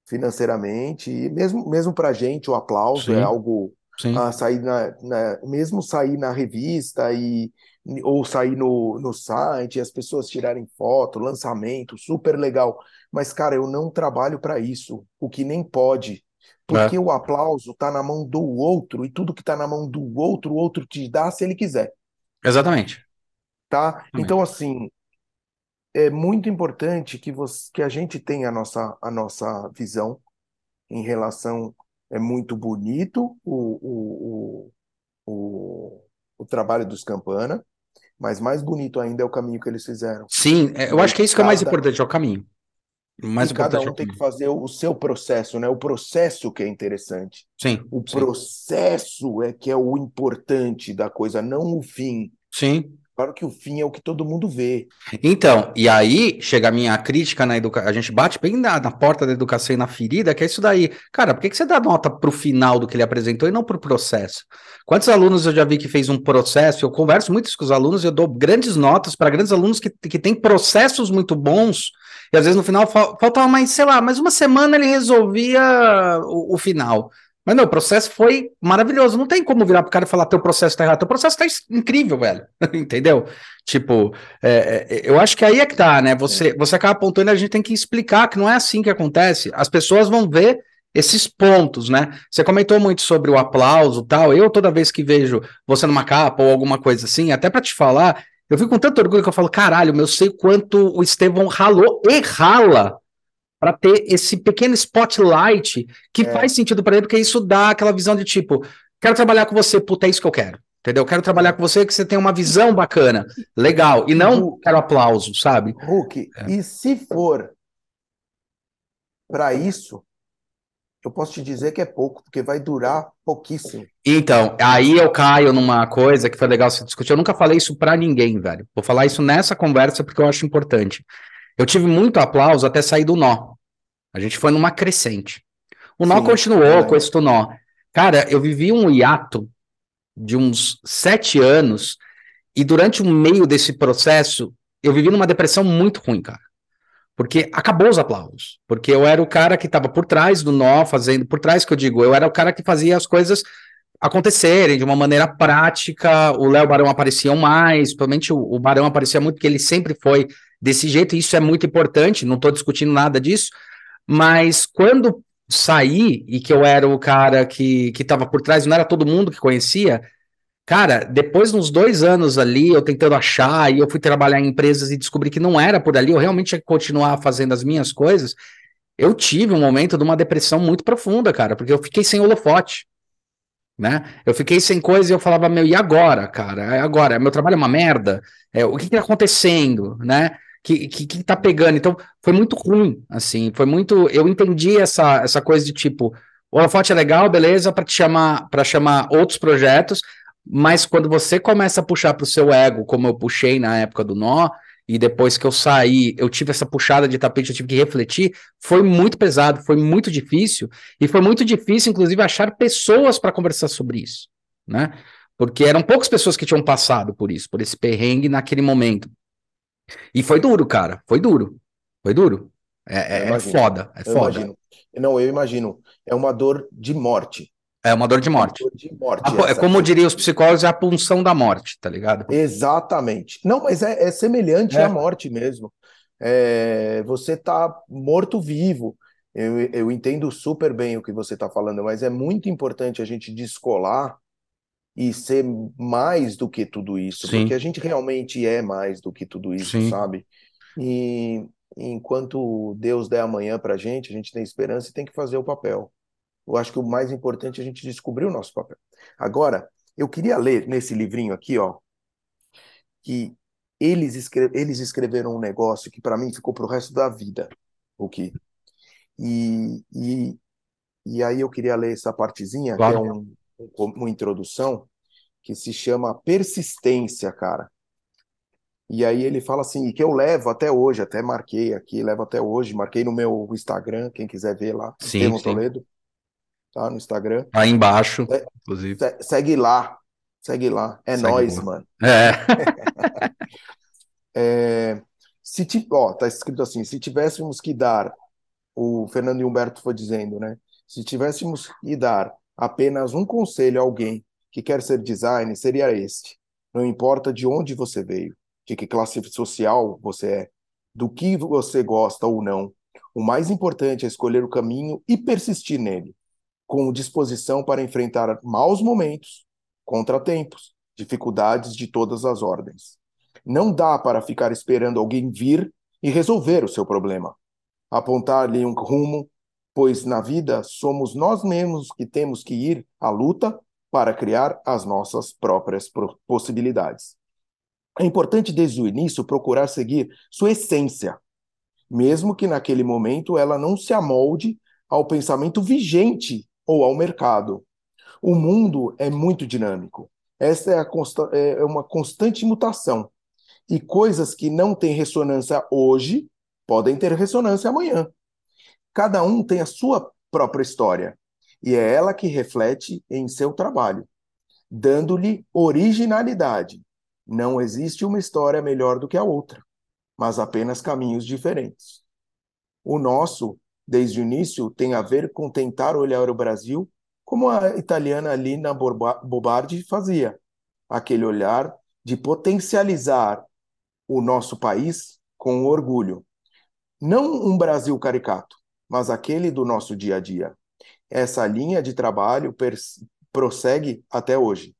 financeiramente, e mesmo, mesmo para a gente o aplauso é Sim. é algo Sim. a sair na, na, mesmo sair na revista e ou sair no, no site, as pessoas tirarem foto, lançamento, super legal. Mas, cara, eu não trabalho para isso, o que nem pode. Porque é. o aplauso está na mão do outro, e tudo que está na mão do outro, o outro te dá se ele quiser. Exatamente. Tá? Exatamente. Então, assim, é muito importante que, você, que a gente tenha a nossa, a nossa visão em relação. É muito bonito o, o, o, o, trabalho dos Campana, mas mais bonito ainda é o caminho que eles fizeram. Sim, é, eu acho que é isso que é mais importante, é o caminho. mais e cada um é tem que fazer o seu processo, né? O processo que é interessante. Sim. O sim. processo é que é o importante da coisa, não o fim. Sim. Claro que o fim é o que todo mundo vê. Então, e aí chega a minha crítica na educação. A gente bate bem na, na, porta da educação e na ferida, que é isso daí. Cara, por que, que você dá nota pro final do que ele apresentou e não pro processo? Quantos alunos eu já vi que fez um processo? Eu converso muito com os alunos eu dou grandes notas para grandes alunos que, que têm processos muito bons. E às vezes no final faltava mais, sei lá, mais uma semana ele resolvia o, o final. Mas não, o processo foi maravilhoso. Não tem como virar pro cara e falar: teu processo tá errado. Teu processo tá incrível, velho. Entendeu? Tipo, é, é, eu acho que aí é que tá, né? Você, você acaba apontando e a gente tem que explicar que não é assim que acontece. As pessoas vão ver esses pontos, né? Você comentou muito sobre o aplauso tal. Eu, toda vez que vejo você numa capa ou alguma coisa assim, até para te falar, eu fico com tanto orgulho que eu falo: caralho, eu sei quanto o Estevão ralou e rala para ter esse pequeno spotlight que é. faz sentido para ele, porque isso dá aquela visão de tipo, quero trabalhar com você, puta, é isso que eu quero. Entendeu? Quero trabalhar com você que você tem uma visão bacana, legal, e não Hulk, quero aplauso, sabe? Hulk, é. e se for para isso, eu posso te dizer que é pouco, porque vai durar pouquíssimo. Então, aí eu caio numa coisa que foi legal você discutir. Eu nunca falei isso para ninguém, velho. Vou falar isso nessa conversa porque eu acho importante. Eu tive muito aplauso até sair do nó. A gente foi numa crescente. O nó Sim, continuou é. com esse nó. Cara, eu vivi um hiato de uns sete anos e durante o meio desse processo eu vivi numa depressão muito ruim, cara. Porque acabou os aplausos. Porque eu era o cara que estava por trás do nó, fazendo. Por trás que eu digo, eu era o cara que fazia as coisas acontecerem de uma maneira prática. O Léo Barão aparecia mais, principalmente o, o Barão aparecia muito, porque ele sempre foi desse jeito, isso é muito importante, não estou discutindo nada disso, mas quando saí e que eu era o cara que estava por trás, não era todo mundo que conhecia, cara, depois de uns dois anos ali, eu tentando achar, e eu fui trabalhar em empresas e descobri que não era por ali, eu realmente tinha que continuar fazendo as minhas coisas, eu tive um momento de uma depressão muito profunda, cara, porque eu fiquei sem holofote. Né? Eu fiquei sem coisa e eu falava, meu, e agora, cara? É agora, meu trabalho é uma merda? É, o que está acontecendo, né? Que, que, que tá pegando. Então, foi muito ruim, assim, foi muito. Eu entendi essa, essa coisa de tipo, o holofote é legal, beleza, para te chamar, para chamar outros projetos, mas quando você começa a puxar para o seu ego, como eu puxei na época do nó, e depois que eu saí, eu tive essa puxada de tapete, eu tive que refletir, foi muito pesado, foi muito difícil, e foi muito difícil, inclusive, achar pessoas para conversar sobre isso, né? Porque eram poucas pessoas que tinham passado por isso, por esse perrengue naquele momento. E foi duro, cara. Foi duro. Foi duro. É, é, é foda. É eu foda. Imagino. Não, eu imagino. É uma dor de morte. É uma dor de morte. É, dor de morte a, é como diriam os psicólogos, é a punção da morte, tá ligado? Exatamente. Não, mas é, é semelhante é. à morte mesmo. É, você tá morto-vivo. Eu, eu entendo super bem o que você está falando, mas é muito importante a gente descolar e ser mais do que tudo isso, Sim. porque a gente realmente é mais do que tudo isso, Sim. sabe? E enquanto Deus der amanhã para a gente, a gente tem esperança e tem que fazer o papel. Eu acho que o mais importante é a gente descobrir o nosso papel. Agora, eu queria ler nesse livrinho aqui, ó, que eles, escre eles escreveram um negócio que para mim ficou para o resto da vida, o que e, e, e aí eu queria ler essa partezinha, claro. que é um, uma introdução que se chama Persistência, cara. E aí ele fala assim, e que eu levo até hoje, até marquei aqui, levo até hoje, marquei no meu Instagram, quem quiser ver lá, sim, sim. Toledo, tá no Instagram. Aí embaixo, é, inclusive. Segue lá, segue lá, é segue nós, lá. mano. É. é se ó, tá escrito assim, se tivéssemos que dar, o Fernando Humberto foi dizendo, né? Se tivéssemos que dar apenas um conselho a alguém que quer ser designer seria este: não importa de onde você veio, de que classe social você é, do que você gosta ou não, o mais importante é escolher o caminho e persistir nele, com disposição para enfrentar maus momentos, contratempos, dificuldades de todas as ordens. Não dá para ficar esperando alguém vir e resolver o seu problema. Apontar-lhe um rumo pois na vida somos nós mesmos que temos que ir à luta para criar as nossas próprias possibilidades. É importante desde o início procurar seguir sua essência, mesmo que naquele momento ela não se amolde ao pensamento vigente ou ao mercado. O mundo é muito dinâmico. Esta é, consta é, é uma constante mutação. E coisas que não têm ressonância hoje podem ter ressonância amanhã. Cada um tem a sua própria história e é ela que reflete em seu trabalho, dando-lhe originalidade. Não existe uma história melhor do que a outra, mas apenas caminhos diferentes. O nosso, desde o início, tem a ver com tentar olhar o Brasil como a italiana Lina Bobardi fazia, aquele olhar de potencializar o nosso país com orgulho. Não um Brasil caricato, mas aquele do nosso dia a dia. Essa linha de trabalho prossegue até hoje.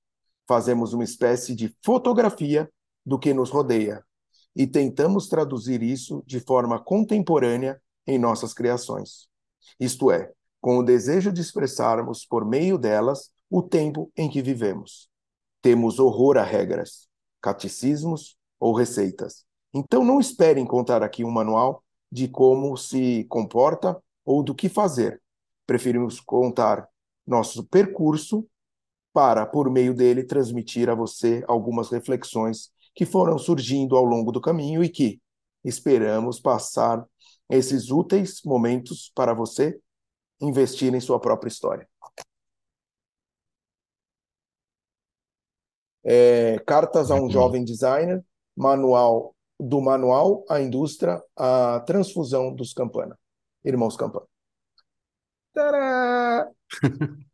Fazemos uma espécie de fotografia do que nos rodeia e tentamos traduzir isso de forma contemporânea em nossas criações. Isto é, com o desejo de expressarmos por meio delas o tempo em que vivemos. Temos horror a regras, catecismos ou receitas. Então não espere encontrar aqui um manual de como se comporta ou do que fazer. Preferimos contar nosso percurso para, por meio dele, transmitir a você algumas reflexões que foram surgindo ao longo do caminho e que esperamos passar esses úteis momentos para você investir em sua própria história. É, cartas a um jovem designer, manual do manual à indústria, a transfusão dos Campana, irmãos Campana. Tadá!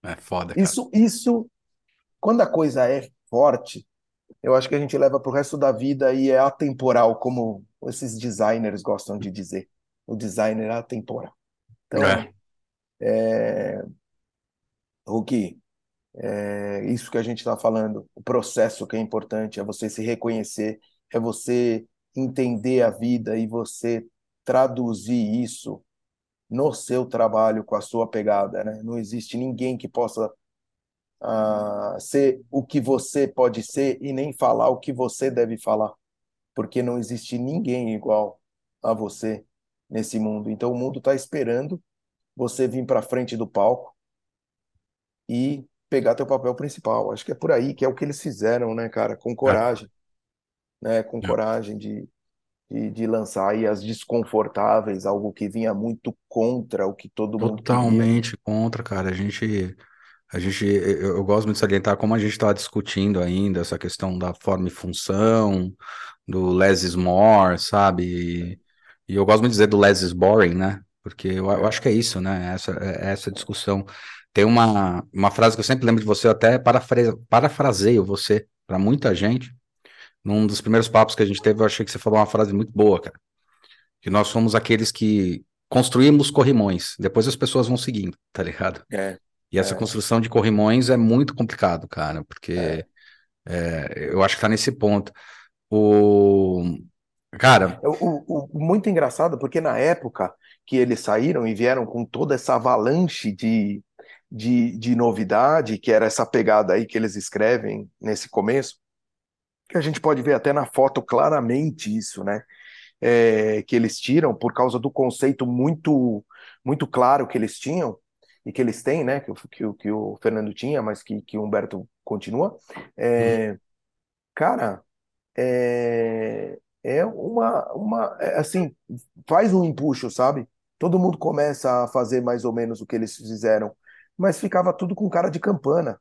É foda, cara. Isso, isso, quando a coisa é forte, eu acho que a gente leva para o resto da vida e é atemporal, como esses designers gostam de dizer. O designer é atemporal. Então, é. É... Hulk, é isso que a gente está falando, o processo que é importante, é você se reconhecer, é você entender a vida e você traduzir isso no seu trabalho com a sua pegada, né? Não existe ninguém que possa uh, ser o que você pode ser e nem falar o que você deve falar, porque não existe ninguém igual a você nesse mundo. Então o mundo está esperando você vir para frente do palco e pegar teu papel principal. Acho que é por aí que é o que eles fizeram, né, cara? Com coragem, é. né? Com é. coragem de, de, de, lançar aí as desconfortáveis, algo que vinha muito contra o que todo mundo Totalmente contra, cara. A gente, a gente, eu, eu gosto muito de salientar como a gente está discutindo ainda essa questão da forma e função, do less is more, sabe? E, e eu gosto muito de dizer do less is boring, né? Porque eu, eu acho que é isso, né? Essa, é, essa discussão. Tem uma, uma frase que eu sempre lembro de você, eu até parafra, parafraseio você para muita gente. Num dos primeiros papos que a gente teve, eu achei que você falou uma frase muito boa, cara. Que nós somos aqueles que construímos corrimões, depois as pessoas vão seguindo, tá ligado? É. E essa é. construção de corrimões é muito complicado, cara, porque é. É, eu acho que tá nesse ponto. O. Cara. O, o, o, muito engraçado, porque na época que eles saíram e vieram com toda essa avalanche de, de, de novidade, que era essa pegada aí que eles escrevem nesse começo, que a gente pode ver até na foto claramente isso, né? É, que eles tiram por causa do conceito muito muito claro que eles tinham e que eles têm, né? Que, que, que o Fernando tinha, mas que, que o Humberto continua. É, cara, é, é uma, uma é, assim, faz um empuxo, sabe? Todo mundo começa a fazer mais ou menos o que eles fizeram mas ficava tudo com cara de campana.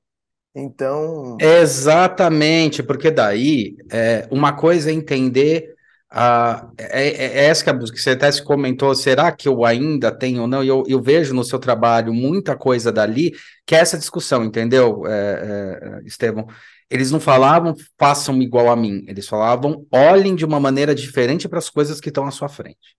Então. Exatamente, porque daí é, uma coisa é entender. A, é, é, é essa que, a, que você até se comentou, será que eu ainda tenho ou não? Eu, eu vejo no seu trabalho muita coisa dali, que é essa discussão, entendeu, é, é, Estevão? Eles não falavam façam igual a mim, eles falavam olhem de uma maneira diferente para as coisas que estão à sua frente.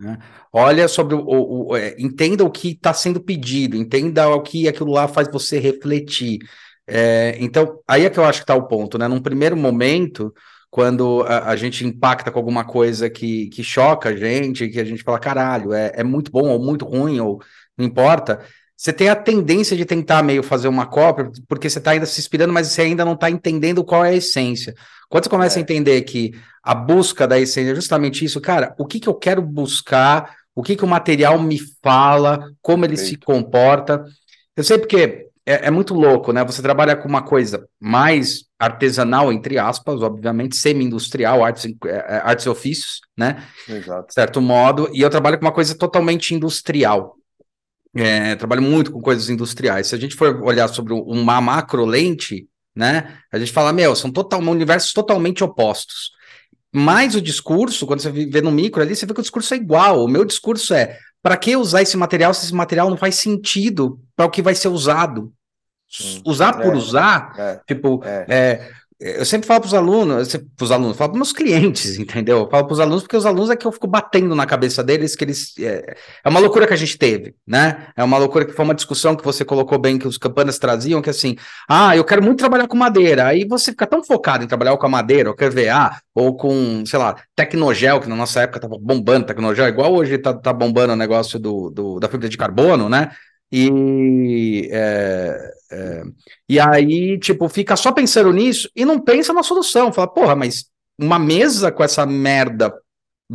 Né? Olha sobre o, o, o é, entenda o que está sendo pedido, entenda o que aquilo lá faz você refletir. É, então, aí é que eu acho que está o ponto, né? Num primeiro momento, quando a, a, gente impacta com alguma coisa que, que choca a gente, que a gente fala, caralho, é, é muito bom ou muito ruim, ou não importa, você tem a tendência de tentar meio fazer uma cópia, porque você está ainda se inspirando, mas você ainda não está entendendo qual é a essência. Quando você começa é. a entender que a busca da essência é justamente isso, cara, o que, que eu quero buscar, o que, que o material me fala, como ele Perfeito. se comporta. Eu sei porque é, é, muito louco, né? Você trabalha com uma coisa mais artesanal, entre aspas, obviamente, semi-industrial, artes, é, é, artes e ofícios, né? Exato. Certo modo, e eu trabalho com uma coisa totalmente industrial. É, trabalho muito com coisas industriais. Se a gente for olhar sobre uma macro lente, né? A gente fala, meu, são total, universos totalmente opostos. Mas o discurso, quando você vê no micro ali, você vê que o discurso é igual. O meu discurso é para que usar esse material se esse material não faz sentido para o que vai ser usado? Hum, usar por é, usar, é, tipo, é. Eu sempre falo para os alunos, para os alunos, falo para meus clientes, entendeu? Eu falo para os alunos porque os alunos é que eu fico batendo na cabeça deles que eles é, é, uma loucura que a gente teve, né? É uma loucura que foi uma discussão que você colocou bem que os campanas traziam que assim, ah, eu quero muito trabalhar com madeira. Aí você fica tão focado em trabalhar com a madeira, ou com EVA, ou com, sei lá, Tecnogel, que na nossa época tava bombando Tecnogel, igual hoje tá, tá bombando o negócio do, do da fibra de carbono, né? E, é, é, e aí, tipo, fica só pensando nisso e não pensa na solução. Fala, porra, mas uma mesa com essa merda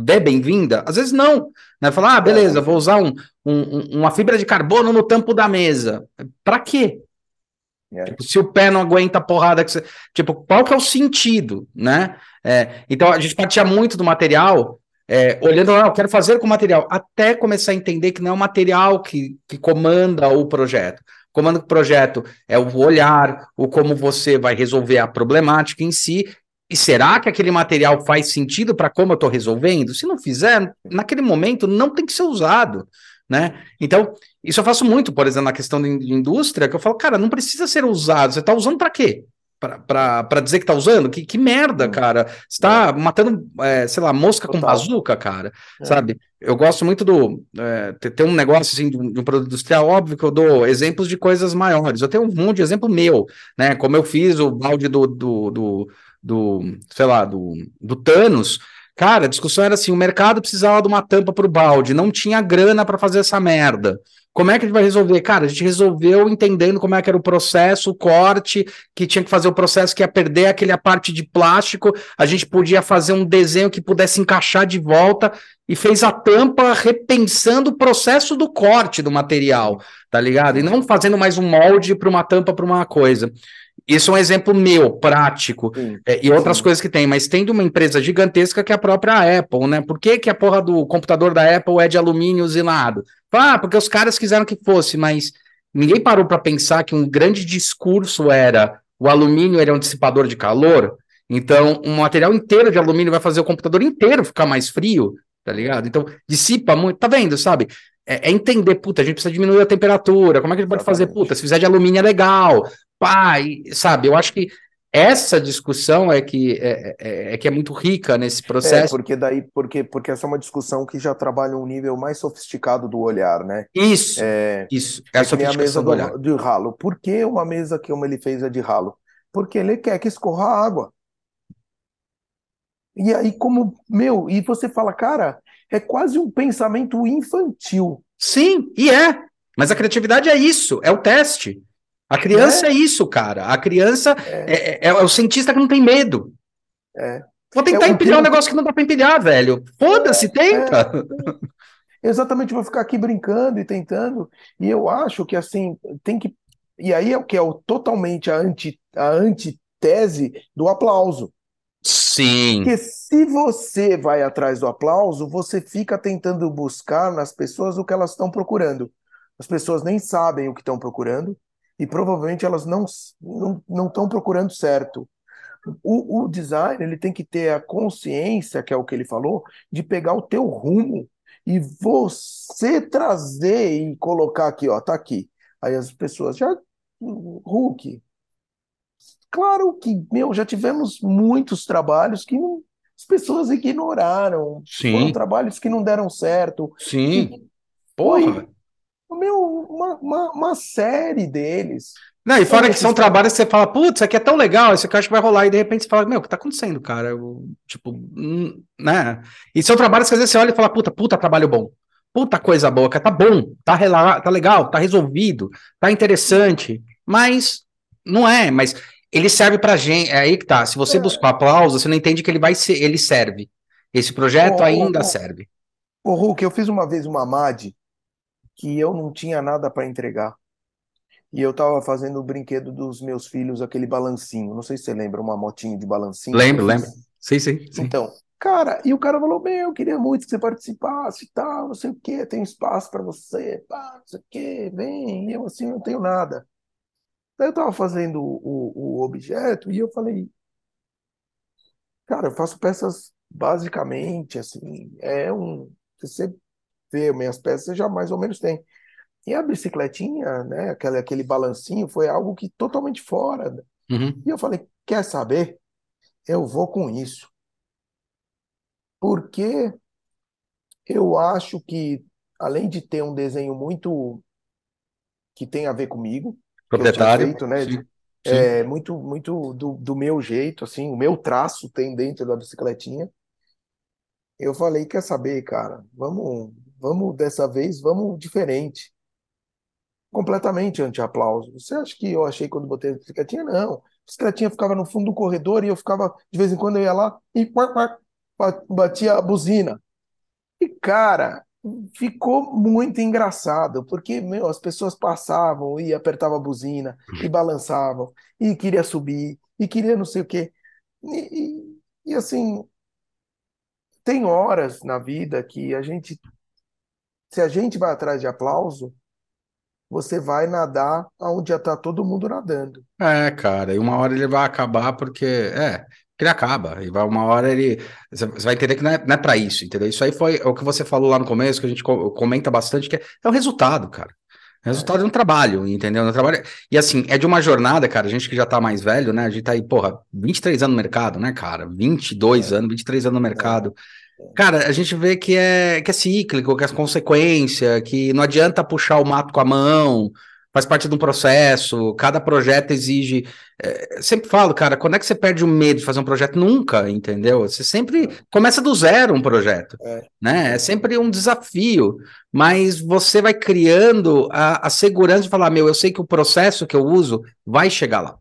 é bem-vinda? Às vezes não. Né? Fala, ah, beleza, vou usar um, um, uma fibra de carbono no tampo da mesa. Pra quê? É. Tipo, se o pé não aguenta a porrada que você. Tipo, qual que é o sentido, né? É, então a gente partia muito do material é, olhando, ah, eu quero fazer com material, até começar a entender que não é o material que, que comanda o projeto. Comanda o projeto é o olhar, o como você vai resolver a problemática em si. E será que aquele material faz sentido para como eu estou resolvendo? Se não fizer, naquele momento não tem que ser usado. Né? Então, isso eu faço muito, por exemplo, na questão de indústria, que eu falo, cara, não precisa ser usado, você está usando para quê? Para dizer que tá usando? Que, que merda, hum. cara. Você tá é. matando, é, sei lá, mosca Total. com bazuca, cara. É. Sabe? Eu gosto muito do. É, ter um negócio assim de um, de um, produto industrial, óbvio que eu dou exemplos de coisas maiores. Eu tenho um monte de exemplo meu, né? Como eu fiz o balde do, do, do, do sei lá, do, do Thanos. Cara, a discussão era assim: o mercado precisava de uma tampa para o balde, não tinha grana para fazer essa merda. Como é que a gente vai resolver? Cara, a gente resolveu entendendo como é que era o processo, o corte, que tinha que fazer o processo que ia perder aquele parte de plástico, a gente podia fazer um desenho que pudesse encaixar de volta e fez a tampa repensando o processo do corte do material, tá ligado? E não fazendo mais um molde para uma tampa para uma coisa. Isso é um exemplo meu, prático, sim, é, e outras sim. coisas que tem, mas tem de uma empresa gigantesca que é a própria Apple, né? Por que, que a porra do computador da Apple é de alumínio usinado? Ah, porque os caras quiseram que fosse, mas ninguém parou para pensar que um grande discurso era o alumínio era um dissipador de calor, então um material inteiro de alumínio vai fazer o computador inteiro ficar mais frio, tá ligado? Então dissipa muito, tá vendo, sabe? É, é entender, puta, a gente precisa diminuir a temperatura, como é que a gente pode fazer? Puta, se fizer de alumínio é legal, pá, e, sabe? Eu acho que essa discussão é que é, é, é, que é muito rica nesse é, processo. É, porque daí, porque, porque essa é uma discussão que já trabalha um nível mais sofisticado do olhar, né? Isso, é, isso. É, é a mesa do, olhar. de ralo. Por que uma mesa que como ele fez é de ralo? Porque ele quer que escorra água. E aí, como, meu, e você fala, cara, é quase um pensamento infantil. Sim, e é. Mas a criatividade é isso, é o teste. A criança é, é isso, cara. A criança é. É, é, é, o cientista que não tem medo. É. Vou tentar empilhar um negócio que não dá para empilhar, velho. Foda-se, tenta. Exatamente, vou ficar aqui brincando e tentando. E eu acho que assim, tem que. E aí é o que é o, totalmente a, anti, a antitese do aplauso. Sim. Porque se você vai atrás do aplauso, você fica tentando buscar nas pessoas o que elas estão procurando. As pessoas nem sabem o que estão procurando, e provavelmente elas não não estão procurando certo. O, o, design ele tem que ter a consciência, que é o que ele falou, de pegar o teu rumo e você trazer e colocar aqui, ó, tá aqui. Aí as pessoas já Hulk. Claro que, meu, já tivemos muitos trabalhos que não, as pessoas ignoraram. Sim. Foram trabalhos que não deram certo. Sim. Porra meu, uma, uma, uma série deles. Não, e fora que são trabalhos que você fala, putz, isso aqui é tão legal, isso aqui eu acho que vai rolar, e de repente você fala, meu, o que tá acontecendo, cara? Eu, tipo, hum, né? E são trabalhos que às vezes você olha e fala, puta, puta trabalho bom. Puta coisa boa, cara, tá bom, tá, rela tá legal, tá resolvido, tá interessante, mas não é, mas ele serve pra gente, é aí que tá, se você é. buscar aplauso, você não entende que ele vai ser, ele serve. Esse projeto ainda serve. O Hulk, eu fiz uma vez uma MAD, que eu não tinha nada para entregar. E eu estava fazendo o brinquedo dos meus filhos, aquele balancinho. Não sei se você lembra, uma motinha de balancinho. Lembro, lembro. Sim, sim, sim. Então, cara, e o cara falou: Meu, eu queria muito que você participasse e tal, não sei o quê, tem espaço para você, pá, não sei o quê, vem. E eu assim, não tenho nada. Daí eu estava fazendo o, o objeto e eu falei: Cara, eu faço peças basicamente assim, é um. Você minhas peças, você já mais ou menos tem. E a bicicletinha, né, aquele, aquele balancinho, foi algo que totalmente fora. Uhum. E eu falei, quer saber? Eu vou com isso. Porque eu acho que, além de ter um desenho muito que tem a ver comigo, Proprietário. feito, né? Sim. Sim. É, muito, muito do, do meu jeito, assim, o meu traço tem dentro da bicicletinha. Eu falei, quer saber, cara, vamos, vamos dessa vez, vamos diferente. Completamente anti-aplauso. Você acha que eu achei quando botei a bicicletinha? Não. A bicicletinha ficava no fundo do corredor e eu ficava, de vez em quando eu ia lá e batia a buzina. E, cara, ficou muito engraçado, porque, meu, as pessoas passavam e apertavam a buzina e balançavam e queria subir e queria não sei o quê. E, e, e, assim, tem horas na vida que a gente, se a gente vai atrás de aplauso, você vai nadar onde já está todo mundo nadando. É, cara, e uma hora ele vai acabar porque. É, ele acaba. E vai, uma hora ele. Você vai entender que não é, não é para isso, entendeu? Isso aí foi o que você falou lá no começo, que a gente co- comenta bastante, que é, é o resultado, cara. É o resultado de um trabalho, entendeu? No trabalho. E assim, é de uma jornada, cara. A gente que já tá mais velho, né? A gente tá aí, porra, 23 anos no mercado, né, cara? 22 É, anos, 23 anos no é, mercado. Cara, a gente vê que é, que é cíclico, que é consequência, que não adianta puxar o mato com a mão, faz parte de um processo, cada projeto exige. é, sempre falo, cara, quando é que você perde o medo de fazer um projeto? Nunca, entendeu? Você sempre começa do zero um projeto, é, né? É é. sempre um desafio, mas você vai criando a, a segurança de falar, meu, eu sei que o processo que eu uso vai chegar lá.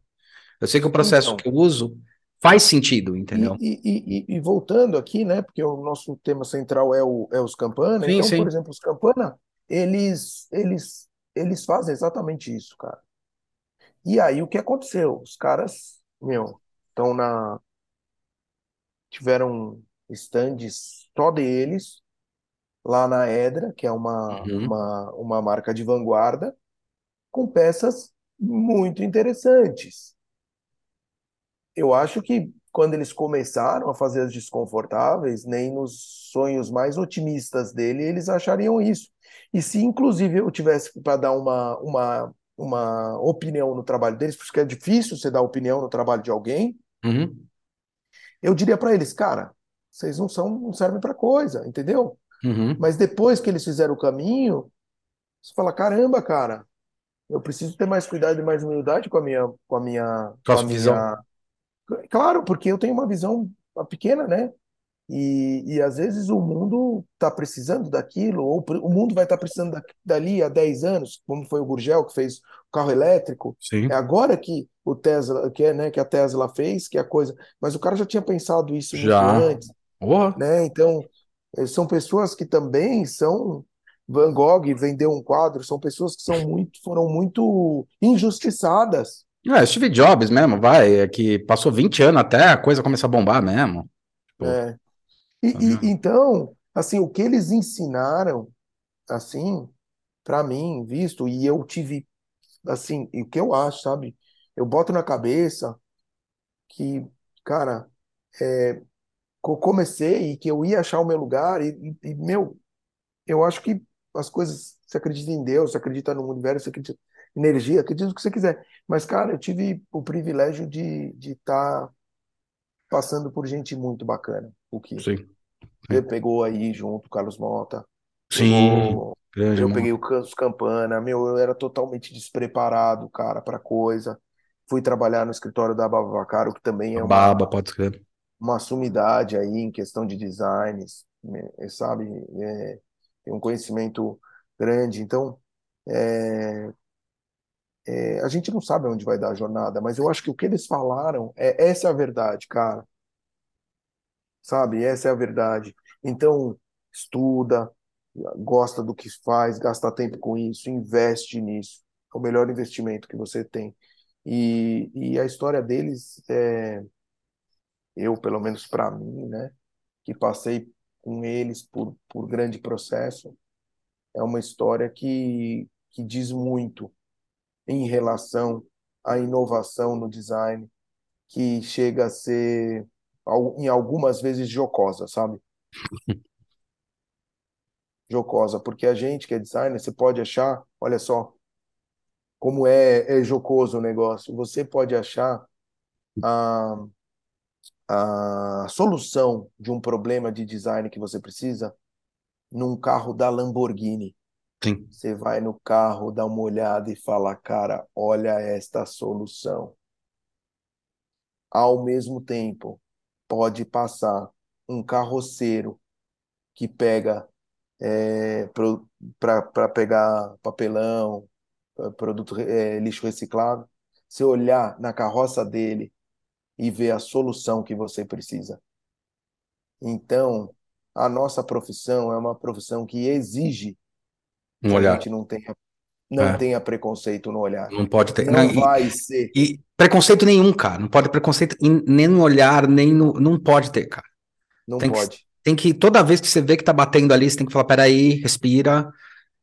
Eu sei que o processo Então, que eu uso faz sentido, entendeu? E, e, e, e voltando aqui, né? Porque o nosso tema central é, o, é os Campana. Sim, Então, por sim. exemplo, os Campana, eles, eles, eles fazem exatamente isso, cara. E aí o que aconteceu? Os caras, meu, estão na. Tiveram stands só deles lá na Edra, que é uma, Uhum. uma, uma marca de vanguarda, com peças muito interessantes. Eu acho que quando eles começaram a fazer as desconfortáveis, nem nos sonhos mais otimistas dele eles achariam isso. E se inclusive eu tivesse para dar uma, uma, uma opinião no trabalho deles, porque é difícil você dar opinião no trabalho de alguém, Uhum. eu diria para eles, cara, vocês não são, não servem para coisa, entendeu? Uhum. Mas depois que eles fizeram o caminho, você fala, caramba, cara, eu preciso ter mais cuidado e mais humildade com a minha, com a minha, com a minha Claro, porque eu tenho uma visão pequena, né? E, e às vezes o mundo está precisando daquilo, ou o mundo vai estar precisando da, dali a 10 anos, como foi o Gurgel que fez o carro elétrico. Sim. É agora que o Tesla, que é, né, que a Tesla fez, que é a coisa. Mas o cara já tinha pensado isso Já. antes, Porra. né? Então, eh, são pessoas que também são. Van Gogh vendeu um quadro, são pessoas que são muito, foram muito injustiçadas. É, Steve Jobs mesmo, vai, é que passou 20 anos até a coisa começar a bombar mesmo. Tipo, É. E, tá e- vendo? então, assim, o que eles ensinaram, assim, para mim, visto, e eu tive, assim, e o que eu acho, sabe? Eu boto na cabeça que, cara, é, eu comecei e que eu ia achar o meu lugar, e, e- meu, eu acho que as coisas, você acredita em Deus, você acredita no universo, você acredita energia, acredita no que você quiser. Mas, cara, eu tive o privilégio de estar passando por gente muito bacana, o que Sim, sim. pegou aí junto o Carlos Mota, Sim, pegou, grande eu peguei o Carlos Campana, meu, eu era totalmente despreparado, cara, para coisa. Fui trabalhar no escritório da Babacaro, que também é Baba, uma, pode escrever. uma sumidade aí em questão de designs, né, sabe? É, tem um conhecimento grande. Então, é, é, a gente não sabe onde vai dar a jornada, mas eu acho que o que eles falaram, é, essa é a verdade, cara. sabe? Essa é a verdade. Então, estuda, gosta do que faz, gasta tempo com isso, investe nisso. É o melhor investimento que você tem. E, e a história deles, é, eu, pelo menos para mim, né, que passei com eles por, por grande processo, é uma história que, que diz muito em relação à inovação no design, que chega a ser, em algumas vezes, jocosa, sabe? jocosa, porque a gente que é designer, você pode achar, olha só, como é, é jocoso o negócio, você pode achar a, a solução de um problema de design que você precisa num carro da Lamborghini. Sim. Você vai no carro, dá uma olhada e fala, cara, olha esta solução. Ao mesmo tempo, pode passar um carroceiro que pega é, para pegar papelão, produto é, lixo reciclado. Você olhar na carroça dele e ver a solução que você precisa. Então, a nossa profissão é uma profissão que exige Um que a olhar. gente não tenha, não É. tenha preconceito no olhar. Não pode ter. Não não, e- vai ser. E preconceito nenhum, cara. Não pode ter preconceito em- nem no olhar, nem no. Não pode ter, cara. Não Tem que- pode. Tem que, toda vez que você vê que tá batendo ali, você tem que falar: peraí, respira.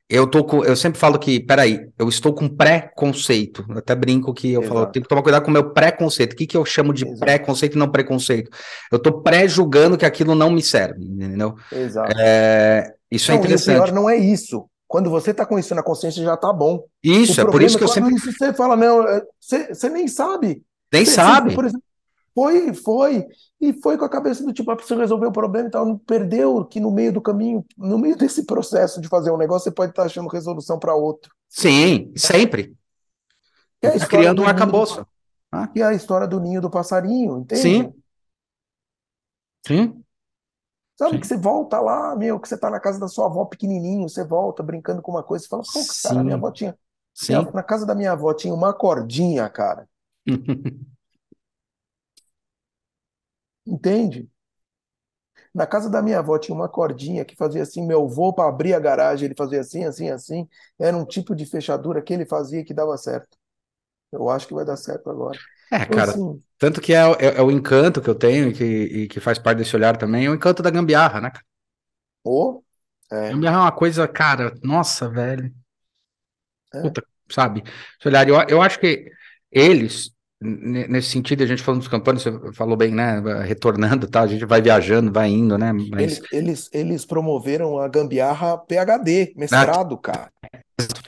Eu tô com. Eu sempre falo que, peraí, eu estou com preconceito. Eu até brinco que eu falo, eu Exato. tenho que tomar cuidado com o meu preconceito. O que que eu chamo de Exato. preconceito e não preconceito? Eu tô pré-julgando que aquilo não me serve, entendeu? Exato. É, isso é Não, e o interessante. pior não é isso. Quando você está com isso na consciência, já tá bom. Isso, é por isso que eu é sempre. isso você fala, não, é, você, você nem sabe. Nem Você- sabe. você, por exemplo, foi, foi, e foi com a cabeça do tipo, ah, preciso resolver o problema e tal. Perdeu que no meio do caminho, no meio desse processo de fazer um negócio, você pode estar achando resolução para outro. Sim, sempre. É Tá criando do um ninho do- arcabouço. Ah, Que é a história do ninho do passarinho, entende? Sim. sim. Sabe Sim. que você volta lá, meu, que você tá na casa da sua avó pequenininho, você volta brincando com uma coisa, você fala, pô, cara, minha avó tinha, Sim. minha- na casa da minha avó tinha uma cordinha, cara, entende? Na casa da minha avó tinha uma cordinha que fazia assim, meu avô para abrir a garagem, ele fazia assim, assim, assim, era um tipo de fechadura que ele fazia que dava certo. Eu acho que vai dar certo agora. É, cara, assim, tanto que é, é- é o encanto que eu tenho e que, e que faz parte desse olhar também, é o encanto da gambiarra, né? cara? ou, é, Gambiarra é uma coisa, cara, nossa, velho, é, puta, sabe? Esse olhar, eu, eu acho que eles, nesse sentido, a gente falando dos campanhas, você falou bem, né? Retornando, tá? A gente vai viajando, vai indo, né? Mas eles, eles, eles promoveram a gambiarra PhD, mestrado, cara.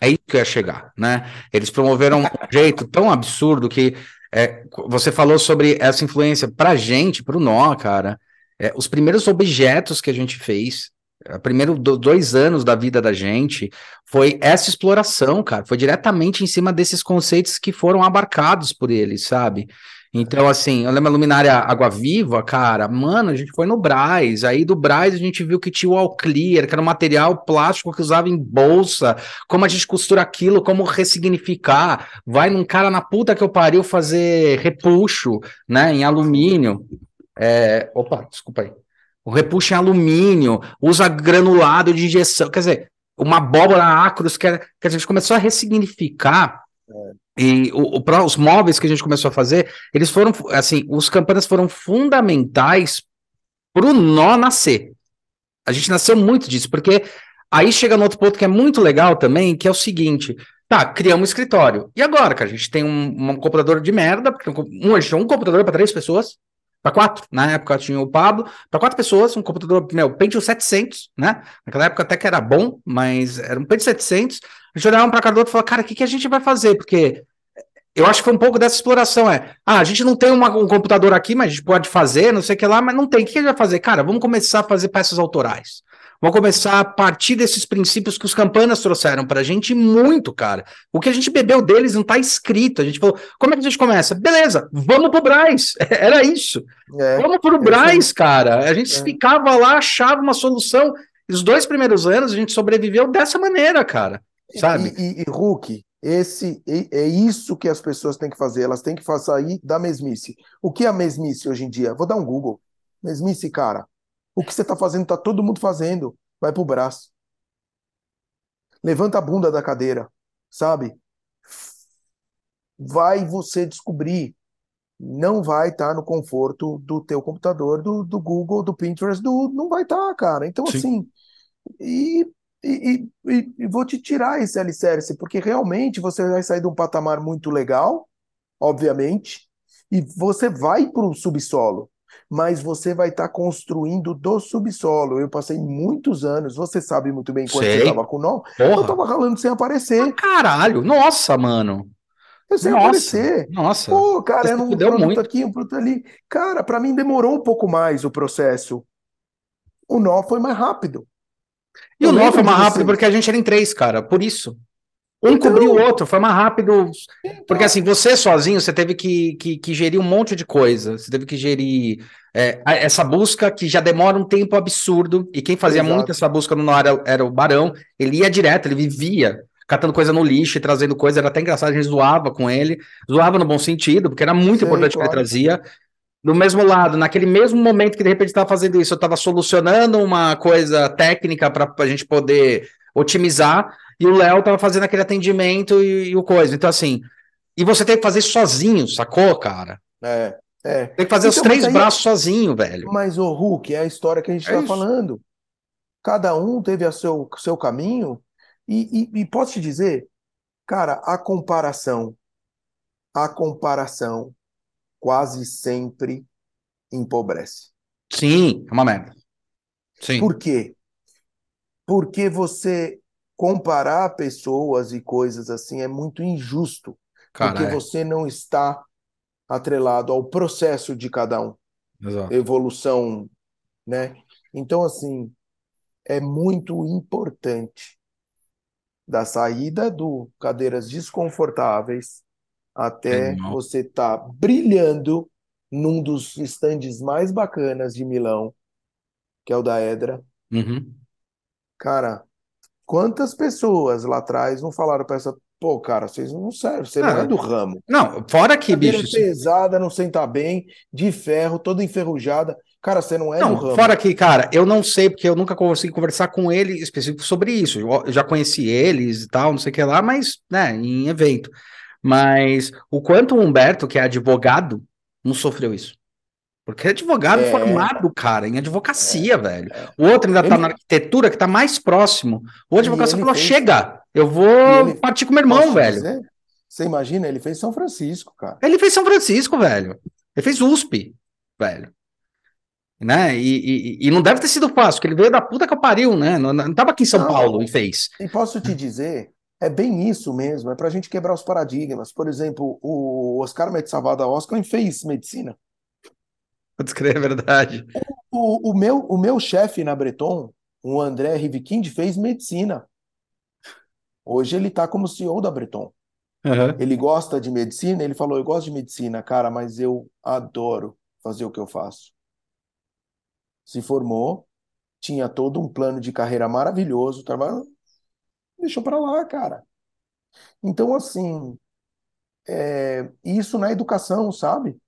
É isso que eu ia chegar, né? Eles promoveram um jeito tão absurdo que é, você falou sobre essa influência pra gente, pro nó, cara. é, os primeiros objetos que a gente fez, é, primeiro do- dois anos da vida da gente, foi essa exploração, cara. Foi diretamente em cima desses conceitos que foram abarcados por eles, sabe? Então, assim, eu lembro a luminária Água Viva, cara, mano, a gente foi no Braz, aí do Braz a gente viu que tinha o All Clear, que era um material plástico que usava em bolsa, como a gente costura aquilo, como ressignificar, vai num cara na puta que eu pariu fazer repuxo, né, em alumínio, é, opa, desculpa aí, o repuxo em alumínio, usa granulado de injeção, quer dizer, uma abóbora acros, que, era, que a gente começou a ressignificar e o, o pró- os móveis que a gente começou a fazer, eles foram, assim, os campanas foram fundamentais para o nó nascer. A gente nasceu muito disso, porque aí chega no outro ponto que é muito legal também, que é o seguinte: tá, criamos um escritório. E agora, cara, a gente tem um, um computador de merda, porque um, a um computador para três pessoas, para quatro. Na época tinha o Pablo, para quatro pessoas, um computador, meu, Pentium 700, né? Naquela época até que era bom, mas era um Pentium 700. A gente olhava um para cada outro e falava, cara, o que, que a gente vai fazer? Porque eu acho que foi um pouco dessa exploração, é, ah, a gente não tem uma- um computador aqui, mas a gente pode fazer, não sei o que lá, mas não tem. O que a gente vai fazer? Cara, vamos começar a fazer peças autorais. Vamos começar a partir desses princípios que os campanas trouxeram pra gente muito, cara. O que a gente bebeu deles não tá escrito. A gente falou, como é que a gente começa? Beleza, vamos pro Braz. Era isso. É, Vamos pro é Braz, cara. A gente É. ficava lá, achava uma solução. Os dois primeiros anos a gente sobreviveu dessa maneira, cara. Sabe? E, e, e Hulk, esse, e- é isso que as pessoas têm que fazer, elas têm que sair da mesmice. O que é a mesmice hoje em dia? Vou dar um Google. Mesmice, cara. O que você está fazendo, tá todo mundo fazendo. Vai pro braço. Levanta a bunda da cadeira, sabe? Vai você descobrir. Não vai estar no conforto do teu computador, do, do Google, do Pinterest, do, não vai estar, cara. Então, Sim. assim, e, e, e, e vou te tirar esse alicerce, porque realmente você vai sair de um patamar muito legal, obviamente, e você vai para o subsolo. mas você vai estar tá construindo do subsolo. Eu passei muitos anos, você sabe muito bem quando Sei. você estava com o nó, eu estava ralando sem aparecer. Ah, caralho, nossa, mano. Eu sem nossa, aparecer. Nossa. Pô, cara, era um produto muito. aqui, um produto ali. Cara, para mim demorou um pouco mais o processo. O nó foi mais rápido. E eu o nó foi mais rápido porque a gente era em três, cara, por isso. Um então... cobriu o outro, foi mais rápido. Então... Porque assim, você sozinho, você teve que, que, que gerir um monte de coisa. Você teve que gerir é, essa busca que já demora um tempo absurdo. E quem fazia Exato. muito essa busca no era, era o Barão. Ele ia direto, ele vivia catando coisa no lixo e trazendo coisa. Era até engraçado, a gente zoava com ele. Zoava no bom sentido, porque era muito Sei, importante claro. que ele trazia. Do mesmo lado, naquele mesmo momento que de repente estava fazendo isso, eu estava solucionando uma coisa técnica para a gente poder otimizar e o Léo tava fazendo aquele atendimento e, e, o coisa. Então, assim, e você tem que fazer sozinho, sacou, cara? É, é. Tem que fazer então, os três aí, braços sozinho, velho. Mas o Hulk é a história que a gente é tá isso. falando. Cada um teve a seu, seu caminho, e, e, e posso te dizer, cara, a comparação, a comparação quase sempre empobrece. Sim, é uma merda. Sim. Por quê? Porque você comparar pessoas e coisas assim é muito injusto, porque você não está atrelado ao processo de cada um. Exato. Evolução, né? Então, assim, é muito importante da saída do cadeiras desconfortáveis até você estar tá brilhando num dos estandes mais bacanas de Milão, que é o da Edra. Uhum. Cara, Quantas pessoas lá atrás não falaram para essa, pô, cara, vocês não servem, você não, não é do ramo. Não, fora que, bicho. pesada, não senta bem, de ferro, toda enferrujada. Cara, você não é não, do ramo. Fora que, cara, eu não sei, porque eu nunca consegui conversar com ele específico sobre isso. Eu já conheci eles e tal, não sei o que lá, mas, né, em evento. Mas o quanto o Humberto, que é advogado, não sofreu isso. Porque é advogado é... formado, cara, em advocacia, é... velho. O outro ainda tá ele... tá na arquitetura, que tá mais próximo. O advocacia falou: fez... chega, eu vou ele... partir com meu irmão, Posso velho. Dizer? Você imagina, ele fez São Francisco, cara. Ele fez São Francisco, velho. Ele fez USP, velho. Né? E, e, e não deve ter sido fácil, porque ele veio da puta que eu pariu, né? Não, não tava aqui em São não, Paulo e fez. E posso te dizer, é bem isso mesmo, é pra gente quebrar os paradigmas. Por exemplo, o Oscar Metzavada Oscar fez medicina. Pode escrever a verdade. O, o meu, o meu chefe na Breton, o André Rivikind, fez medicina. Hoje ele está como CEO da Breton. Uhum. Ele gosta de medicina, ele falou: Eu gosto de medicina, cara, mas eu adoro fazer o que eu faço. Se formou, tinha todo um plano de carreira maravilhoso, trabalho, deixou para lá, cara. Então, assim, é, isso na educação, sabe?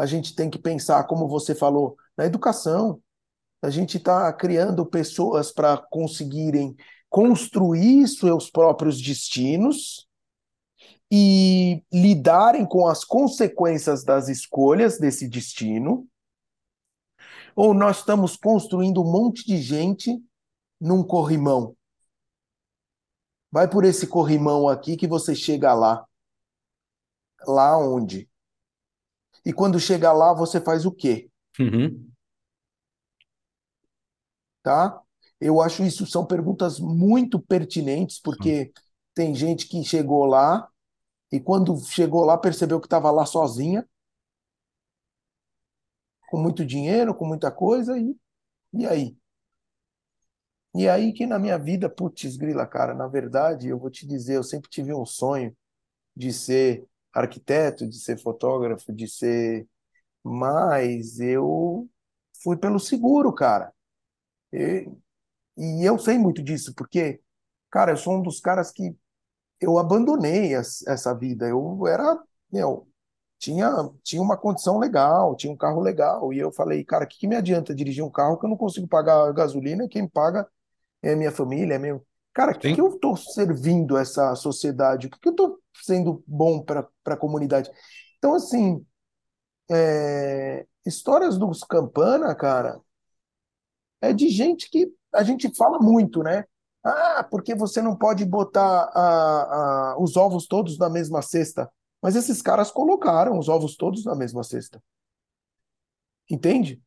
a gente tem que pensar, como você falou, na educação. A gente está criando pessoas para conseguirem construir seus próprios destinos e lidarem com as consequências das escolhas desse destino. Ou nós estamos construindo um monte de gente num corrimão. Vai por esse corrimão aqui que você chega lá. Lá onde? E quando chegar lá, você faz o quê? Uhum. Tá? Eu acho isso são perguntas muito pertinentes, porque uhum. tem gente que chegou lá e quando chegou lá percebeu que estava lá sozinha, com muito dinheiro, com muita coisa, e, e aí? E aí que na minha vida, putz, grila, cara, na verdade, eu vou te dizer, eu sempre tive um sonho de ser arquiteto, de ser fotógrafo, de ser. Mas eu fui pelo seguro, cara. E, e eu sei muito disso, porque, cara, eu sou um dos caras que eu abandonei essa vida. Eu era, meu, tinha, tinha uma condição legal, tinha um carro legal. E eu falei, cara, o que, que me adianta dirigir um carro que eu não consigo pagar gasolina? Quem paga é minha família, é meu. Cara, o que, que eu estou servindo essa sociedade? O que, que eu estou sendo bom para a comunidade? Então, assim, é, histórias dos Campana, cara, é de gente que a gente fala muito, né? Ah, porque você não pode botar a, a, os ovos todos na mesma cesta. Mas esses caras colocaram os ovos todos na mesma cesta. Entende?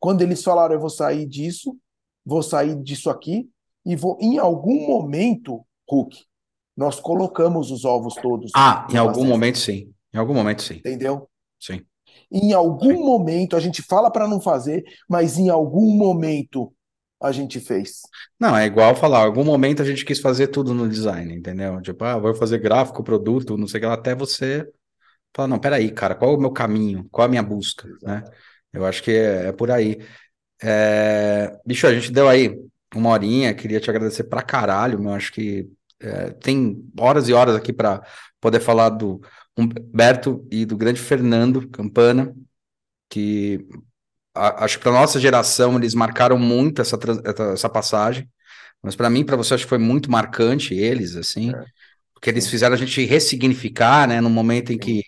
Quando eles falaram, eu vou sair disso, vou sair disso aqui, e vou, em algum momento, Hulk, nós colocamos os ovos todos. Ah, em algum momento sim. Em algum momento sim. Entendeu? Sim. Em algum sim. momento, a gente fala para não fazer, mas em algum momento a gente fez. Não, é igual falar, em algum momento a gente quis fazer tudo no design, entendeu? Tipo, ah, vou fazer gráfico, produto, não sei o que lá, até você falar, não, peraí, cara, qual é o meu caminho? Qual é a minha busca? Né? Eu acho que é, é por aí. É... Bicho, a gente deu aí uma horinha, queria te agradecer pra caralho, eu acho que é, tem horas e horas aqui para poder falar do Humberto e do grande Fernando Campana, que a, acho que para nossa geração eles marcaram muito essa, essa passagem, mas para mim, para você, acho que foi muito marcante eles, assim, é. porque eles fizeram a gente ressignificar, né, no momento em que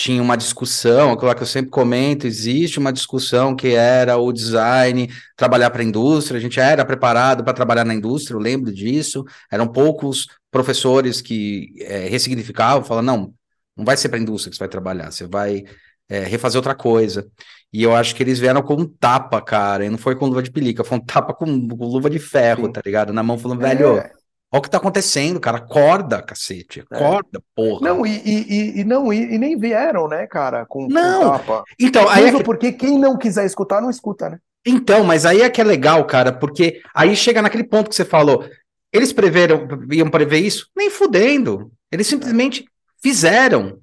tinha uma discussão, aquilo que eu sempre comento, existe uma discussão que era o design, trabalhar para a indústria, a gente era preparado para trabalhar na indústria, eu lembro disso, eram poucos professores que é, ressignificavam, falavam, não, não vai ser para a indústria que você vai trabalhar, você vai é, refazer outra coisa. E eu acho que eles vieram com um tapa, cara, e não foi com luva de pelica, foi um tapa com, com luva de ferro, Sim. tá ligado? Na mão falando, velho, é. Olha o que tá acontecendo, cara. Acorda, cacete. É. Acorda, é. porra. Não, e, e, e não, e, e, nem vieram, né, cara, com, não. Com. Então, aí é que... porque quem não quiser escutar, não escuta, né? Então, mas aí é que é legal, cara, porque aí chega naquele ponto que você falou. Eles preveram, iam prever isso? Nem fudendo. Eles simplesmente fizeram.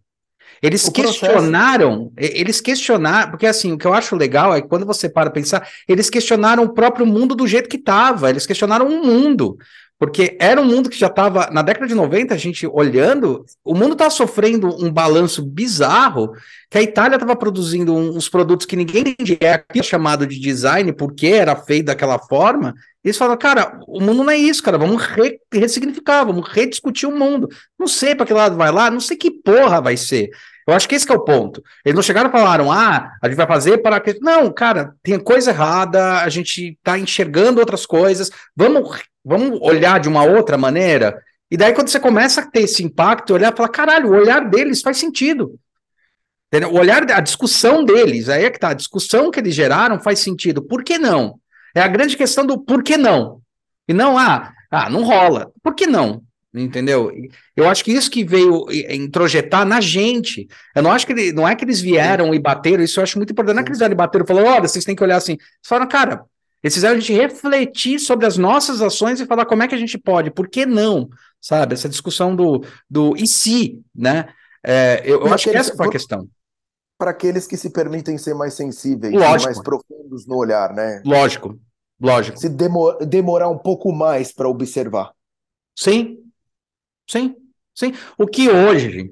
Eles o questionaram, processo. eles questionaram, porque assim, o que eu acho legal é que quando você para pensar, eles questionaram o próprio mundo do jeito que estava, eles questionaram o mundo. Porque era um mundo que já estava, na década de 90, a gente olhando, o mundo estava sofrendo um balanço bizarro, que a Itália estava produzindo uns produtos que ninguém entendia, aqui chamado de design, porque era feito daquela forma. E eles falaram, cara, o mundo não é isso, cara, vamos re ressignificar, vamos rediscutir o mundo. Não sei para que lado vai lá, não sei que porra vai ser. Eu acho que esse que é o ponto. Eles não chegaram e falaram, ah, a gente vai fazer para. Não, cara, tem coisa errada, a gente está enxergando outras coisas, vamos, vamos olhar de uma outra maneira. E daí, quando você começa a ter esse impacto, olhar e falar, caralho, o olhar deles faz sentido. O olhar, a discussão deles, aí é que tá, a discussão que eles geraram faz sentido. Por que não? É a grande questão do por que não. E não, ah, ah, não rola. Por que não? Entendeu? Eu acho que isso que veio introjetar na gente. Eu não acho que ele, não é que eles vieram e bateram, isso eu acho muito importante. Não é que eles vieram e bateram e falaram, olha, vocês têm que olhar assim. Eles falaram, cara, eles fizeram a gente refletir sobre as nossas ações e falar como é que a gente pode, por que não? Sabe? Essa discussão do, do e se, né? É, eu, eu acho que essa foi a questão. Para aqueles que se permitem ser mais sensíveis, mais profundos no olhar, né? Lógico, lógico. Se demor, demorar um pouco mais para observar. Sim, Sim, sim. O que hoje,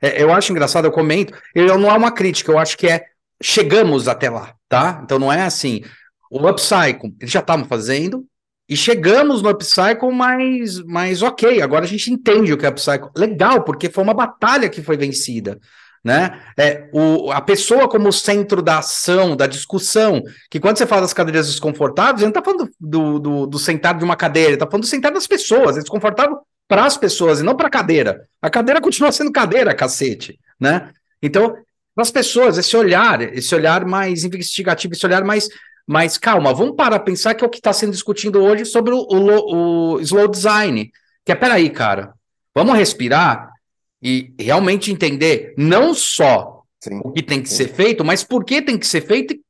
é, eu acho engraçado, eu comento, eu não é uma crítica, eu acho que é chegamos até lá, tá? Então não é assim. O upcycle, eles já estavam fazendo, e chegamos no upcycle mais, mais ok. Agora a gente entende o que é upcycle. Legal, porque foi uma batalha que foi vencida. Né? É, o, a pessoa como centro da ação, da discussão, que quando você fala das cadeiras desconfortáveis, ele não está falando do, do, do, sentado de uma cadeira, ele está falando do sentado das pessoas, é desconfortável para as pessoas e não para a cadeira. A cadeira continua sendo cadeira, cacete, né? Então, para as pessoas, esse olhar, esse olhar mais investigativo, esse olhar mais, mais calma. Vamos parar pensar que é o que está sendo discutido hoje sobre o, o, o slow design. Que é, peraí, cara, vamos respirar e realmente entender não só sim, o que tem que ser feito, mas por que tem que ser feito e,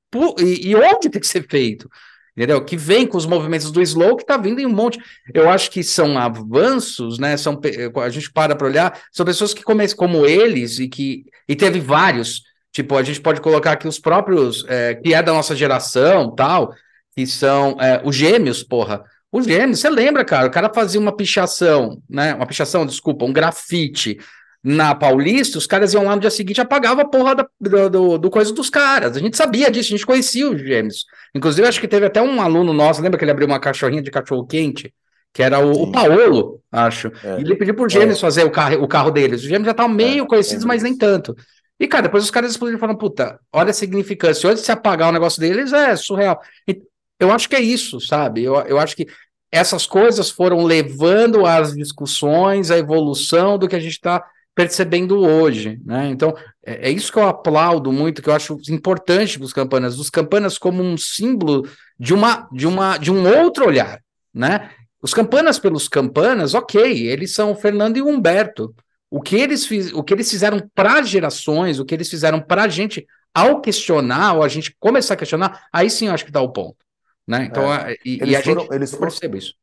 e, e onde tem que ser feito entendeu? Que vem com os movimentos do slow, que está vindo em um monte. Eu acho que são avanços, né? São, a gente para para olhar, são pessoas que começam como eles e que e teve vários. Tipo, a gente pode colocar aqui os próprios, é, que é da nossa geração, tal, que são é, os gêmeos, porra. Os gêmeos, você lembra, cara? O cara fazia uma pichação, né? Uma pichação, desculpa, um grafite na Paulista, os caras iam lá no dia seguinte e apagavam a porra da, do, do, coisa dos caras. A gente sabia disso, a gente conhecia os gêmeos. Inclusive, acho que teve até um aluno nosso, lembra que ele abriu uma cachorrinha de cachorro quente? Que era o, o Paolo, acho. É. E ele pediu por gêmeos é. fazer o carro, o carro deles. Os gêmeos já estavam meio é. conhecidos, mas nem tanto. E, cara, depois os caras explodiram e falaram, puta, olha a significância. Hoje, se apagar o negócio deles, é surreal. E eu acho que é isso, sabe? Eu, eu acho que essas coisas foram levando as discussões, a evolução do que a gente está percebendo hoje, né? Então, é, é isso que eu aplaudo muito, que eu acho importante para os campanas, os campanas como um símbolo de uma de uma de um outro olhar, né? Os campanas pelos campanas, ok, eles são o Fernando e o Humberto. O que eles, fiz, o que eles fizeram para gerações, o que eles fizeram para a gente, ao questionar, ou a gente começar a questionar, aí sim eu acho que dá o ponto. Né? Então, é. e, eles e a foram, gente eles foram, percebe isso.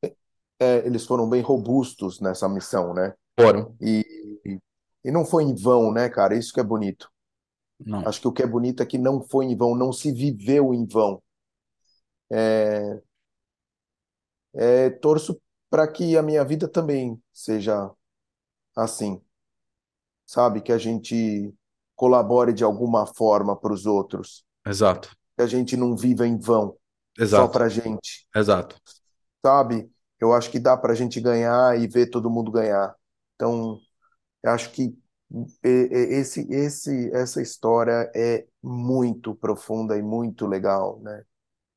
É, eles foram bem robustos nessa missão, né? Foram. E, e, não foi em vão, né, cara? Isso que é bonito. Não. Acho que o que é bonito é que não foi em vão, não se viveu em vão. É, é, torço para que a minha vida também seja assim, sabe? Que a gente colabore de alguma forma para os outros, Exato. que a gente não viva em vão, só Exato. para gente, Exato. sabe? Eu acho que dá para a gente ganhar e ver todo mundo ganhar. Então, eu acho que esse, esse, essa história é muito profunda e muito legal, né?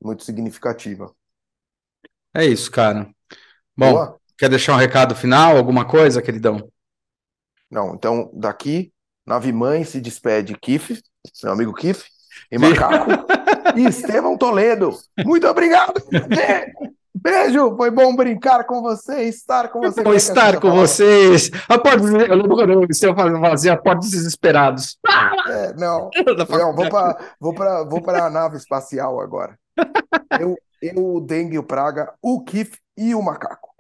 Muito significativa. É isso, cara. Bom, Boa? quer deixar um recado final, alguma coisa, queridão? Não, então daqui, Nave Mãe se despede Kiff, meu amigo Kiff, e Macaco, e Estevão Toledo. Muito obrigado! Be- Beijo! Foi bom brincar com você, estar com você. Vou Como é a estar com fala? vocês. A porta, eu lembro quando eu comecei a porta dos desesperados. É, não, não, vou para vou para vou para a nave espacial agora. Eu, eu, o Dengue, o Praga, o Kiff e o Macaco.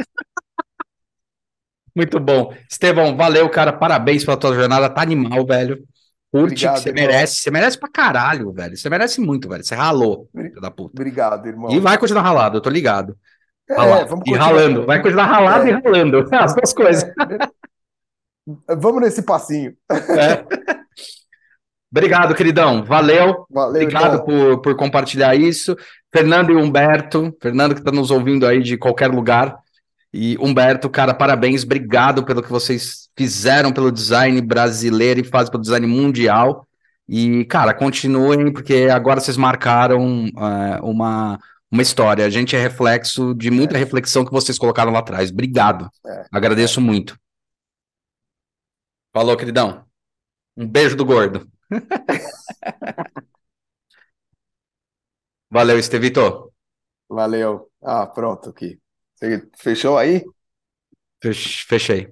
Muito bom. Estevão, valeu, cara. Parabéns pela tua jornada. Tá animal, velho. Curte, Obrigado, você irmão. merece. Você merece pra caralho, velho. Você merece muito, velho. Você ralou, filho da puta. Obrigado, irmão. E vai continuar ralado, eu tô ligado. É, Ralado vamos e continuar. ralando. Vai continuar ralado É. e ralando. As duas coisas. É, vamos nesse passinho. É. Obrigado, queridão. Valeu. Valeu, Obrigado por, por compartilhar isso. Fernando e Humberto, Fernando que está nos ouvindo aí de qualquer lugar. E Humberto, cara, parabéns, obrigado pelo que vocês fizeram pelo design brasileiro e fazem pelo design mundial. E, cara, continuem, porque agora vocês marcaram é, uma, uma história. A gente é reflexo de muita É. reflexão que vocês colocaram lá atrás. Obrigado. É. Agradeço muito. Falou, queridão. Um beijo do gordo. Valeu, Estevito. Valeu. Ah, pronto aqui. Você fechou aí? Fech- Fechei.